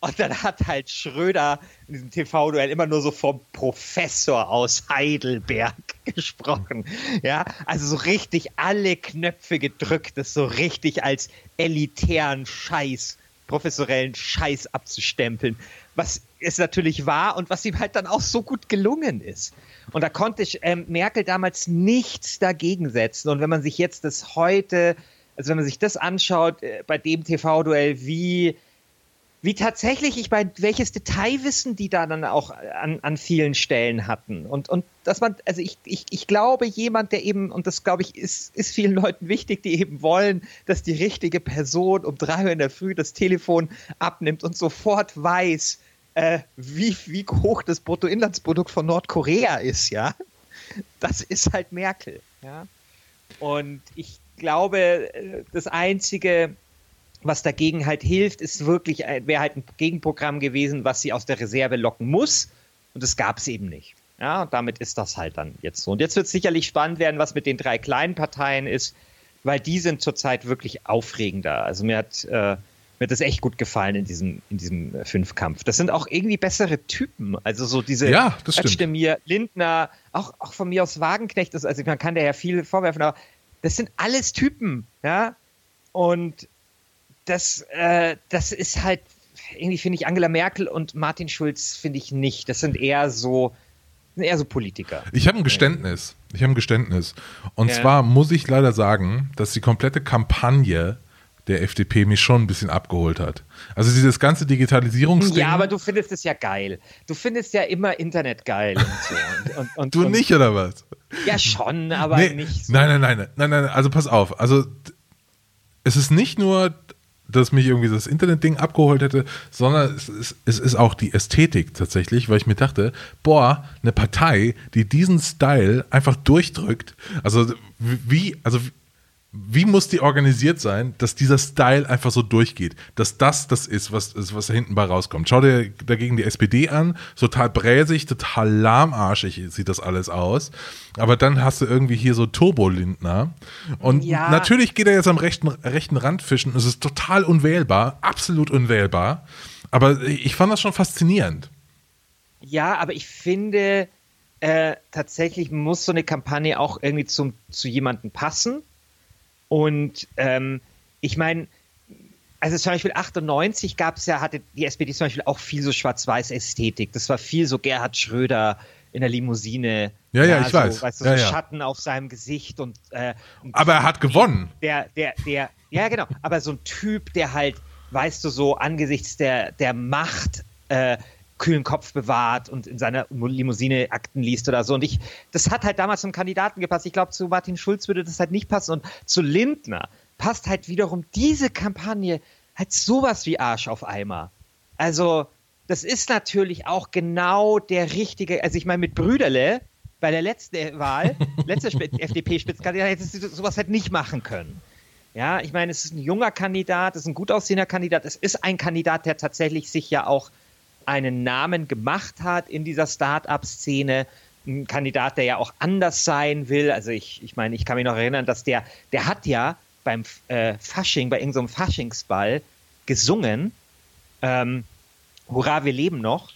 [SPEAKER 5] Und dann hat halt Schröder in diesem TV-Duell immer nur so vom Professor aus Heidelberg gesprochen. Ja, also so richtig alle Knöpfe gedrückt, das so richtig als elitären Scheiß, professorellen Scheiß abzustempeln. Was es natürlich war und was ihm halt dann auch so gut gelungen ist. Und da konnte ich ähm, Merkel damals nichts dagegen setzen. Und wenn man sich jetzt das heute, also wenn man sich das anschaut, äh, bei dem TV-Duell, wie wie tatsächlich, ich meine, welches Detailwissen die da dann auch an, an vielen Stellen hatten. Und, und dass man, also ich, ich, ich glaube, jemand, der eben, und das glaube ich, ist, ist vielen Leuten wichtig, die eben wollen, dass die richtige Person um drei Uhr in der Früh das Telefon abnimmt und sofort weiß, äh, wie, wie hoch das Bruttoinlandsprodukt von Nordkorea ist, ja. Das ist halt Merkel, ja. Und ich glaube, äh, das Einzige, was dagegen halt hilft, ist wirklich, wäre halt ein Gegenprogramm gewesen, was sie aus der Reserve locken muss. Und das gab es eben nicht. Ja, und damit ist das halt dann jetzt so. Und jetzt wird es sicherlich spannend werden, was mit den drei kleinen Parteien ist, weil die sind zurzeit wirklich aufregender. Also mir hat, äh, mir hat das echt gut gefallen in diesem, in diesem Fünfkampf. Das sind auch irgendwie bessere Typen. Also so diese
[SPEAKER 4] ja, das
[SPEAKER 5] Özdemir, Lindner, auch, auch von mir aus Wagenknecht, also man kann der ja viel vorwerfen, aber das sind alles Typen, ja. Und das, äh, das ist halt, irgendwie finde ich Angela Merkel und Martin Schulz finde ich nicht. Das sind eher so, sind eher so Politiker.
[SPEAKER 4] Ich habe ein Geständnis. Ich habe ein Geständnis. Und ja. zwar muss ich leider sagen, dass die komplette Kampagne der FDP mich schon ein bisschen abgeholt hat. Also dieses ganze Digitalisierungsding.
[SPEAKER 5] Ja, aber du findest es ja geil. Du findest ja immer Internet geil und so. Und, und,
[SPEAKER 4] du und, nicht, oder was?
[SPEAKER 5] Ja, schon, aber nee, nicht
[SPEAKER 4] so. Nein, nein, nein, nein, nein, also pass auf. Also es ist nicht nur dass mich irgendwie das Internet-Ding abgeholt hätte, sondern es ist, es ist auch die Ästhetik tatsächlich, weil ich mir dachte, boah, eine Partei, die diesen Style einfach durchdrückt, also wie, also wie muss die organisiert sein, dass dieser Style einfach so durchgeht? Dass das das ist, was, was da hinten bei rauskommt. Schau dir dagegen die SPD an, total bräsig, total lahmarschig sieht das alles aus. Aber dann hast du irgendwie hier so Turbo-Lindner. Und ja. natürlich geht er jetzt am rechten, rechten Rand fischen. Es ist total unwählbar, absolut unwählbar. Aber ich fand das schon faszinierend.
[SPEAKER 5] Ja, aber ich finde, äh, tatsächlich muss so eine Kampagne auch irgendwie zum, zu jemandem passen und ähm, ich meine, also zum Beispiel 98 gab es ja, hatte die SPD zum Beispiel auch viel so schwarz-weiß Ästhetik. Das war viel so Gerhard Schröder in der Limousine.
[SPEAKER 4] Ja, ja, ich
[SPEAKER 5] so,
[SPEAKER 4] weiß.
[SPEAKER 5] Weißt du,
[SPEAKER 4] ja,
[SPEAKER 5] so
[SPEAKER 4] ja.
[SPEAKER 5] Schatten auf seinem Gesicht und. Äh,
[SPEAKER 4] Aber er hat gewonnen.
[SPEAKER 5] Der, der, der, ja, genau. Aber so ein Typ, der halt, weißt du, so angesichts der, der Macht äh, kühlen Kopf bewahrt und in seiner Limousine Akten liest oder so. Und ich, das hat halt damals zum Kandidaten gepasst. Ich glaube, zu Martin Schulz würde das halt nicht passen. Und zu Lindner passt halt wiederum diese Kampagne halt sowas wie Arsch auf Eimer. Also, das ist natürlich auch genau der richtige, also ich meine, mit Brüderle bei der letzten Wahl, letzter FDP-Spitzenkandidat, hätte sie sowas halt nicht machen können. Ja, ich meine, es ist ein junger Kandidat, es ist ein gut aussehender Kandidat, es ist ein Kandidat, der tatsächlich sich ja auch einen Namen gemacht hat in dieser Start-up-Szene. Ein Kandidat, der ja auch anders sein will. Also ich, ich meine, ich kann mich noch erinnern, dass der, der hat ja beim äh, Fasching, bei irgendeinem Faschingsball gesungen, ähm, Hurra, wir leben noch.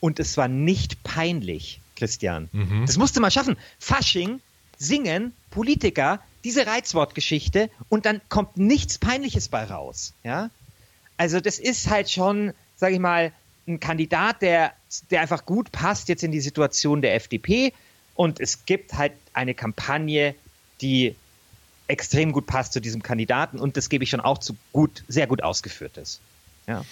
[SPEAKER 5] Und es war nicht peinlich, Christian. Mhm. Das musste man schaffen. Fasching, singen, Politiker, diese Reizwortgeschichte und dann kommt nichts Peinliches bei raus. Ja? Also das ist halt schon, sag ich mal, ein Kandidat, der, der einfach gut passt jetzt in die Situation der FDP. Und es gibt halt eine Kampagne, die extrem gut passt zu diesem Kandidaten und das gebe ich schon auch zu gut, sehr gut ausgeführt ist. Ja.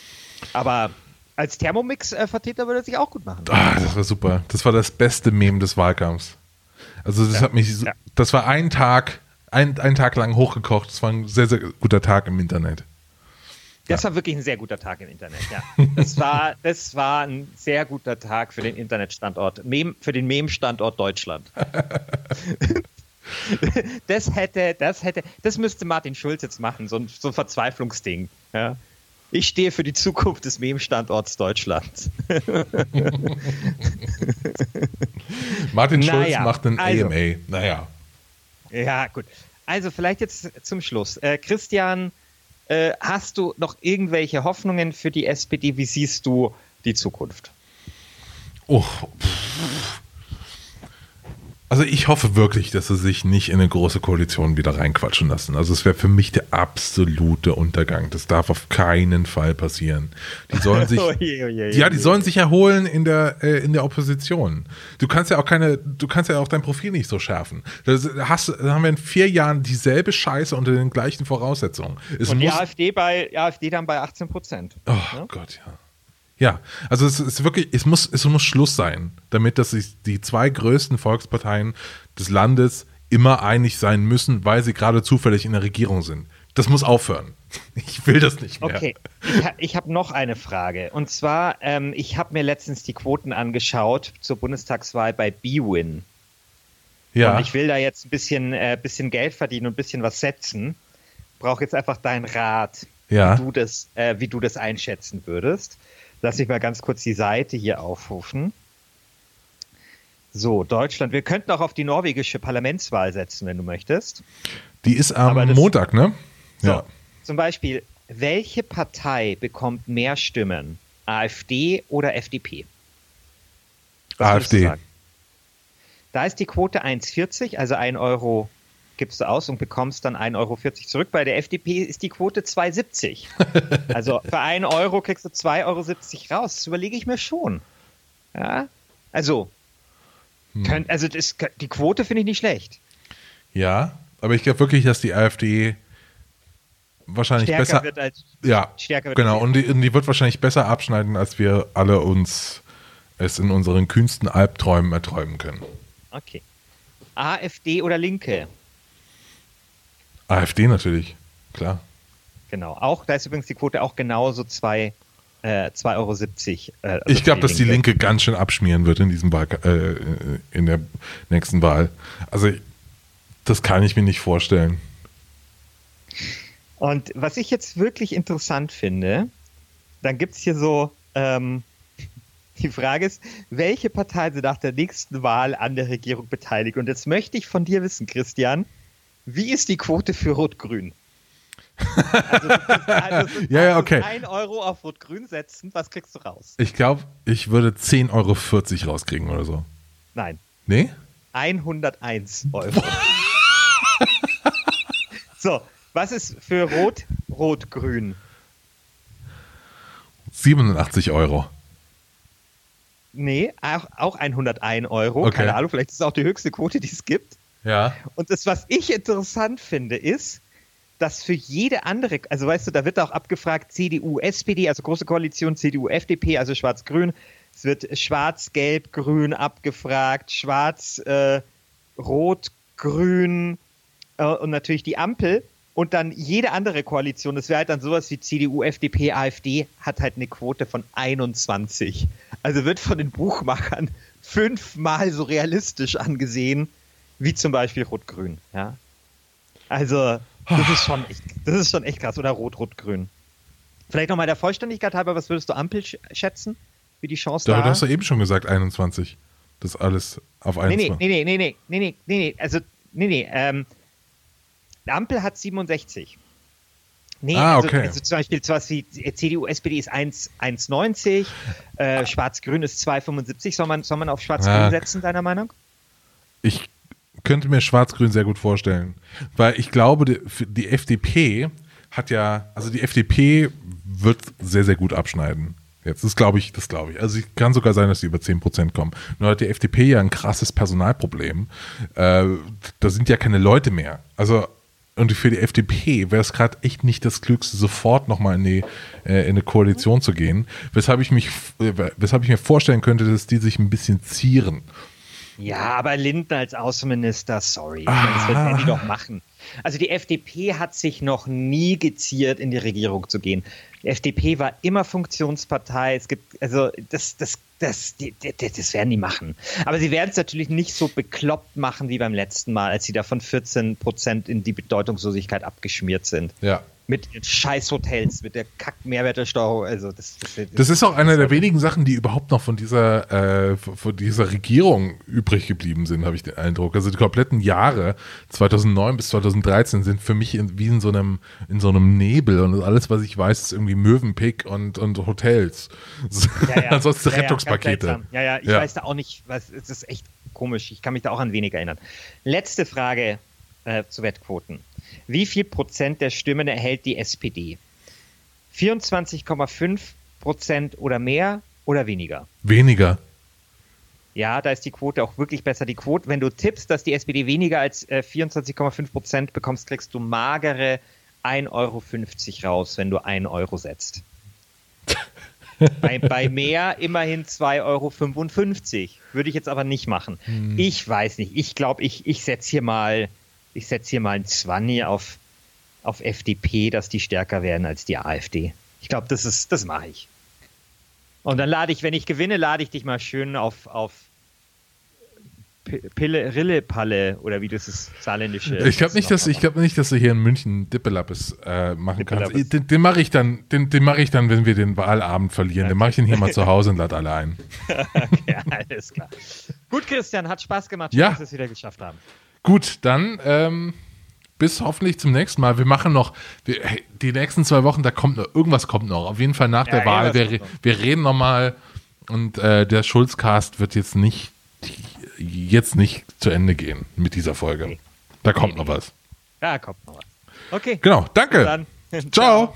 [SPEAKER 5] Aber als Thermomix-Vertreter würde er sich auch gut machen.
[SPEAKER 4] Ah, das war super. Das war das beste Meme des Wahlkampfs. Also das ja. hat mich, ja. das war ein Tag, ein, ein Tag lang hochgekocht. Das war ein sehr, sehr guter Tag im Internet.
[SPEAKER 5] Das ja. war wirklich ein sehr guter Tag im Internet, ja. Das war, das war ein sehr guter Tag für den Internetstandort, Mem, für den Mem-Standort Deutschland. das hätte, das hätte, das müsste Martin Schulz jetzt machen, so ein, so ein Verzweiflungsding. Ja. Ich stehe für die Zukunft des Mem-Standorts Deutschland.
[SPEAKER 4] Martin Schulz naja, macht einen also, AMA. Naja.
[SPEAKER 5] Ja, gut. Also vielleicht jetzt zum Schluss. Äh, Christian äh, hast du noch irgendwelche Hoffnungen für die SPD? Wie siehst du die Zukunft?
[SPEAKER 4] Oh, Also ich hoffe wirklich, dass sie sich nicht in eine große Koalition wieder reinquatschen lassen. Also es wäre für mich der absolute Untergang. Das darf auf keinen Fall passieren. Die sollen sich,
[SPEAKER 5] Oje, oje,
[SPEAKER 4] ja, die
[SPEAKER 5] oje.
[SPEAKER 4] sollen sich erholen in der äh, in der Opposition. Du kannst ja auch keine, du kannst ja auch dein Profil nicht so schärfen. Das hast, da haben wir in vier Jahren dieselbe Scheiße unter den gleichen Voraussetzungen. Es
[SPEAKER 5] Und die AfD, bei, die AfD dann bei 18 Prozent.
[SPEAKER 4] Oh Gott, ja. Ja, also es ist wirklich, es muss, es muss Schluss sein, damit dass sich die zwei größten Volksparteien des Landes immer einig sein müssen, weil sie gerade zufällig in der Regierung sind. Das muss aufhören. Ich will das nicht mehr.
[SPEAKER 5] Okay, ich, ha- ich habe noch eine Frage. Und zwar, ähm, ich habe mir letztens die Quoten angeschaut zur Bundestagswahl bei BWin.
[SPEAKER 4] Ja,
[SPEAKER 5] Und ich will da jetzt ein bisschen, äh, bisschen Geld verdienen und ein bisschen was setzen. Brauche jetzt einfach deinen Rat,
[SPEAKER 4] Ja.
[SPEAKER 5] wie, du das, äh, wie du das einschätzen würdest. Lass ich mal ganz kurz die Seite hier aufrufen. So, Deutschland. Wir könnten auch auf die norwegische Parlamentswahl setzen, wenn du möchtest.
[SPEAKER 4] die ist am
[SPEAKER 5] aber das-
[SPEAKER 4] Montag, ne?
[SPEAKER 5] So,
[SPEAKER 4] Ja.
[SPEAKER 5] zum Beispiel, welche Partei bekommt mehr Stimmen? AfD oder FDP? Was
[SPEAKER 4] AfD.
[SPEAKER 5] Da ist die Quote 1,40, also 1 Euro gibst du aus und bekommst dann 1,40 Euro zurück. Bei der FDP ist die Quote 2,70. also für 1 Euro kriegst du 2,70 Euro raus. Das überlege ich mir schon. Ja? Also,
[SPEAKER 4] Hm.
[SPEAKER 5] könnt, also das, die Quote finde ich nicht schlecht.
[SPEAKER 4] Ja, aber ich glaube wirklich, dass die AfD wahrscheinlich
[SPEAKER 5] Stärker
[SPEAKER 4] besser.
[SPEAKER 5] wird als
[SPEAKER 4] ja,
[SPEAKER 5] stärker wird
[SPEAKER 4] genau.
[SPEAKER 5] als
[SPEAKER 4] Und die, und die wird wahrscheinlich besser abschneiden, als wir alle uns es in unseren kühnsten Albträumen erträumen können.
[SPEAKER 5] Okay. AfD oder Linke?
[SPEAKER 4] AfD natürlich, klar.
[SPEAKER 5] Genau. Auch, da ist übrigens die Quote auch genauso 2 äh, 2,70 Euro. Äh, also
[SPEAKER 4] Ich glaube, dass die Linke ganz schön abschmieren wird in diesem Wahl, äh, in der nächsten Wahl. Also das kann ich mir nicht vorstellen.
[SPEAKER 5] Und was ich jetzt wirklich interessant finde, dann gibt es hier so, ähm, die Frage ist, welche Partei sie nach der nächsten Wahl an der Regierung beteiligt? Und jetzt möchte ich von dir wissen, Christian, wie ist die Quote für Rot-Grün? Also, also,
[SPEAKER 4] Ja, ja, okay.
[SPEAKER 5] 1 Euro auf Rot-Grün setzen, was kriegst du raus?
[SPEAKER 4] Ich glaube, ich würde 10,40 Euro rauskriegen oder so.
[SPEAKER 5] Nein,
[SPEAKER 4] Nee?
[SPEAKER 5] 101 Euro. so, was ist für Rot, Rot-Grün?
[SPEAKER 4] 87 Euro.
[SPEAKER 5] Nee, auch, auch 101 Euro.
[SPEAKER 4] Okay.
[SPEAKER 5] Keine Ahnung, vielleicht ist es auch die höchste Quote, die es gibt.
[SPEAKER 4] Ja.
[SPEAKER 5] Und das, was ich interessant finde, ist, dass für jede andere, also weißt du, da wird auch abgefragt, CDU, SPD, also große Koalition, CDU, FDP, also schwarz-grün. Es wird schwarz-gelb-grün abgefragt, schwarz, äh, rot, grün äh, und natürlich die Ampel. Und dann jede andere Koalition, das wäre halt dann sowas wie CDU, FDP, AfD, hat halt eine Quote von 21. Also wird von den Buchmachern fünfmal so realistisch angesehen wie zum Beispiel Rot-Grün. Ja? Also, das ist, schon echt, das ist schon echt krass. Oder Rot-Rot-Grün. Vielleicht nochmal der Vollständigkeit halber, was würdest du Ampel sch schätzen? Wie die Chance
[SPEAKER 4] Da
[SPEAKER 5] da?
[SPEAKER 4] hast du eben schon gesagt, 21. Das alles auf
[SPEAKER 5] nee, nee,
[SPEAKER 4] 21.
[SPEAKER 5] nee, nee, nee, nee, nee, nee, nee, also, nee, nee, ähm, Ampel hat 67. Nee,
[SPEAKER 4] Ah,
[SPEAKER 5] also,
[SPEAKER 4] okay.
[SPEAKER 5] also zum Beispiel sowas wie CDU, SPD ist 1 1,90, äh, Schwarz-Grün ist 2,75. Soll man, soll man auf Schwarz-Grün
[SPEAKER 4] Ah.
[SPEAKER 5] setzen, deiner Meinung?
[SPEAKER 4] Könnte mir Schwarz-Grün sehr gut vorstellen. Weil ich glaube, die, die FDP hat ja, also die FDP wird sehr, sehr gut abschneiden. Jetzt, das glaube ich, das glaube ich. Also es kann sogar sein, dass sie über 10% kommen. Nur hat die FDP ja ein krasses Personalproblem. Äh, da sind ja keine Leute mehr. Also, und für die FDP wäre es gerade echt nicht das Klügste, sofort nochmal in, die, äh, in eine Koalition zu gehen. Weshalb ich, mich, äh, weshalb ich mir vorstellen könnte, dass die sich ein bisschen zieren.
[SPEAKER 5] Ja, aber Lindner als Außenminister, sorry. Meine, Das wird Andy doch machen. Also die FDP hat sich noch nie geziert, in die Regierung zu gehen. Die FDP war immer Funktionspartei. Es gibt, also das, das, das, die, die, die, das werden die machen. Aber sie werden es natürlich nicht so bekloppt machen wie beim letzten Mal, als sie da von 14 Prozent in die Bedeutungslosigkeit abgeschmiert sind.
[SPEAKER 4] Ja.
[SPEAKER 5] Mit ihren scheiß Hotels, mit der Kack-Mehrwertsteuer. Also das, das,
[SPEAKER 4] Das ist auch eine der wenigen Sachen, die überhaupt noch von dieser, äh, von dieser Regierung übrig geblieben sind, habe ich den Eindruck. Also die kompletten Jahre 2009 bis 2013 sind für mich in, wie in so einem in so einem Nebel und alles, was ich weiß, ist irgendwie Mövenpick und, und Hotels.
[SPEAKER 5] Ja, ja.
[SPEAKER 4] Ansonsten
[SPEAKER 5] Ja, ja,
[SPEAKER 4] Rettungspakete.
[SPEAKER 5] Ja, ja, ich weiß da auch nicht, was es ist echt komisch. Ich kann mich da auch an wenig erinnern. Letzte Frage äh, zu Wettquoten. Wie viel Prozent der Stimmen erhält die SPD? 24,5 Prozent oder mehr oder weniger?
[SPEAKER 4] Weniger.
[SPEAKER 5] Ja, da ist die Quote auch wirklich besser. Die Quote, wenn du tippst, dass die SPD weniger als äh, 24,5 Prozent bekommst, kriegst du magere 1,50 Euro raus, wenn du 1 Euro setzt. bei, bei mehr immerhin 2,55 Euro. Würde ich jetzt aber nicht machen.
[SPEAKER 4] Hm.
[SPEAKER 5] Ich weiß nicht. Ich glaube, ich, ich setze hier mal, ich setze hier mal ein 20 auf, auf FDP, dass die stärker werden als die AfD. Ich glaube, das ist, das mache ich. Und dann lade ich, wenn ich gewinne, lade ich dich mal schön auf, auf Pille, Rillepalle oder wie das ist, saarländische.
[SPEAKER 4] Ich glaube nicht, dass ich glaube nicht, dass du hier in München Dippelappes äh, machen kannst.
[SPEAKER 5] Dippelappes.
[SPEAKER 4] Den, den mache ich dann, den, den mache ich dann, wenn wir den Wahlabend verlieren. Den mache ich den hier mal zu Hause und lade alle ein.
[SPEAKER 5] Ja, alles klar. Gut, Christian, hat Spaß gemacht,
[SPEAKER 4] Ja.
[SPEAKER 5] dass wir es wieder geschafft haben.
[SPEAKER 4] Gut, dann ähm, bis hoffentlich zum nächsten Mal. Wir machen noch wir, hey, die nächsten zwei Wochen. Da kommt noch irgendwas kommt noch. Auf jeden Fall nach der
[SPEAKER 5] Ja,
[SPEAKER 4] Wahl.
[SPEAKER 5] irgendwas
[SPEAKER 4] Wir, wir reden noch mal und äh, der Schulzcast wird jetzt nicht jetzt nicht zu Ende gehen mit dieser Folge. Da kommt noch was.
[SPEAKER 5] Ja, kommt noch was. Okay.
[SPEAKER 4] Genau. Danke.
[SPEAKER 5] Dann.
[SPEAKER 4] Ciao.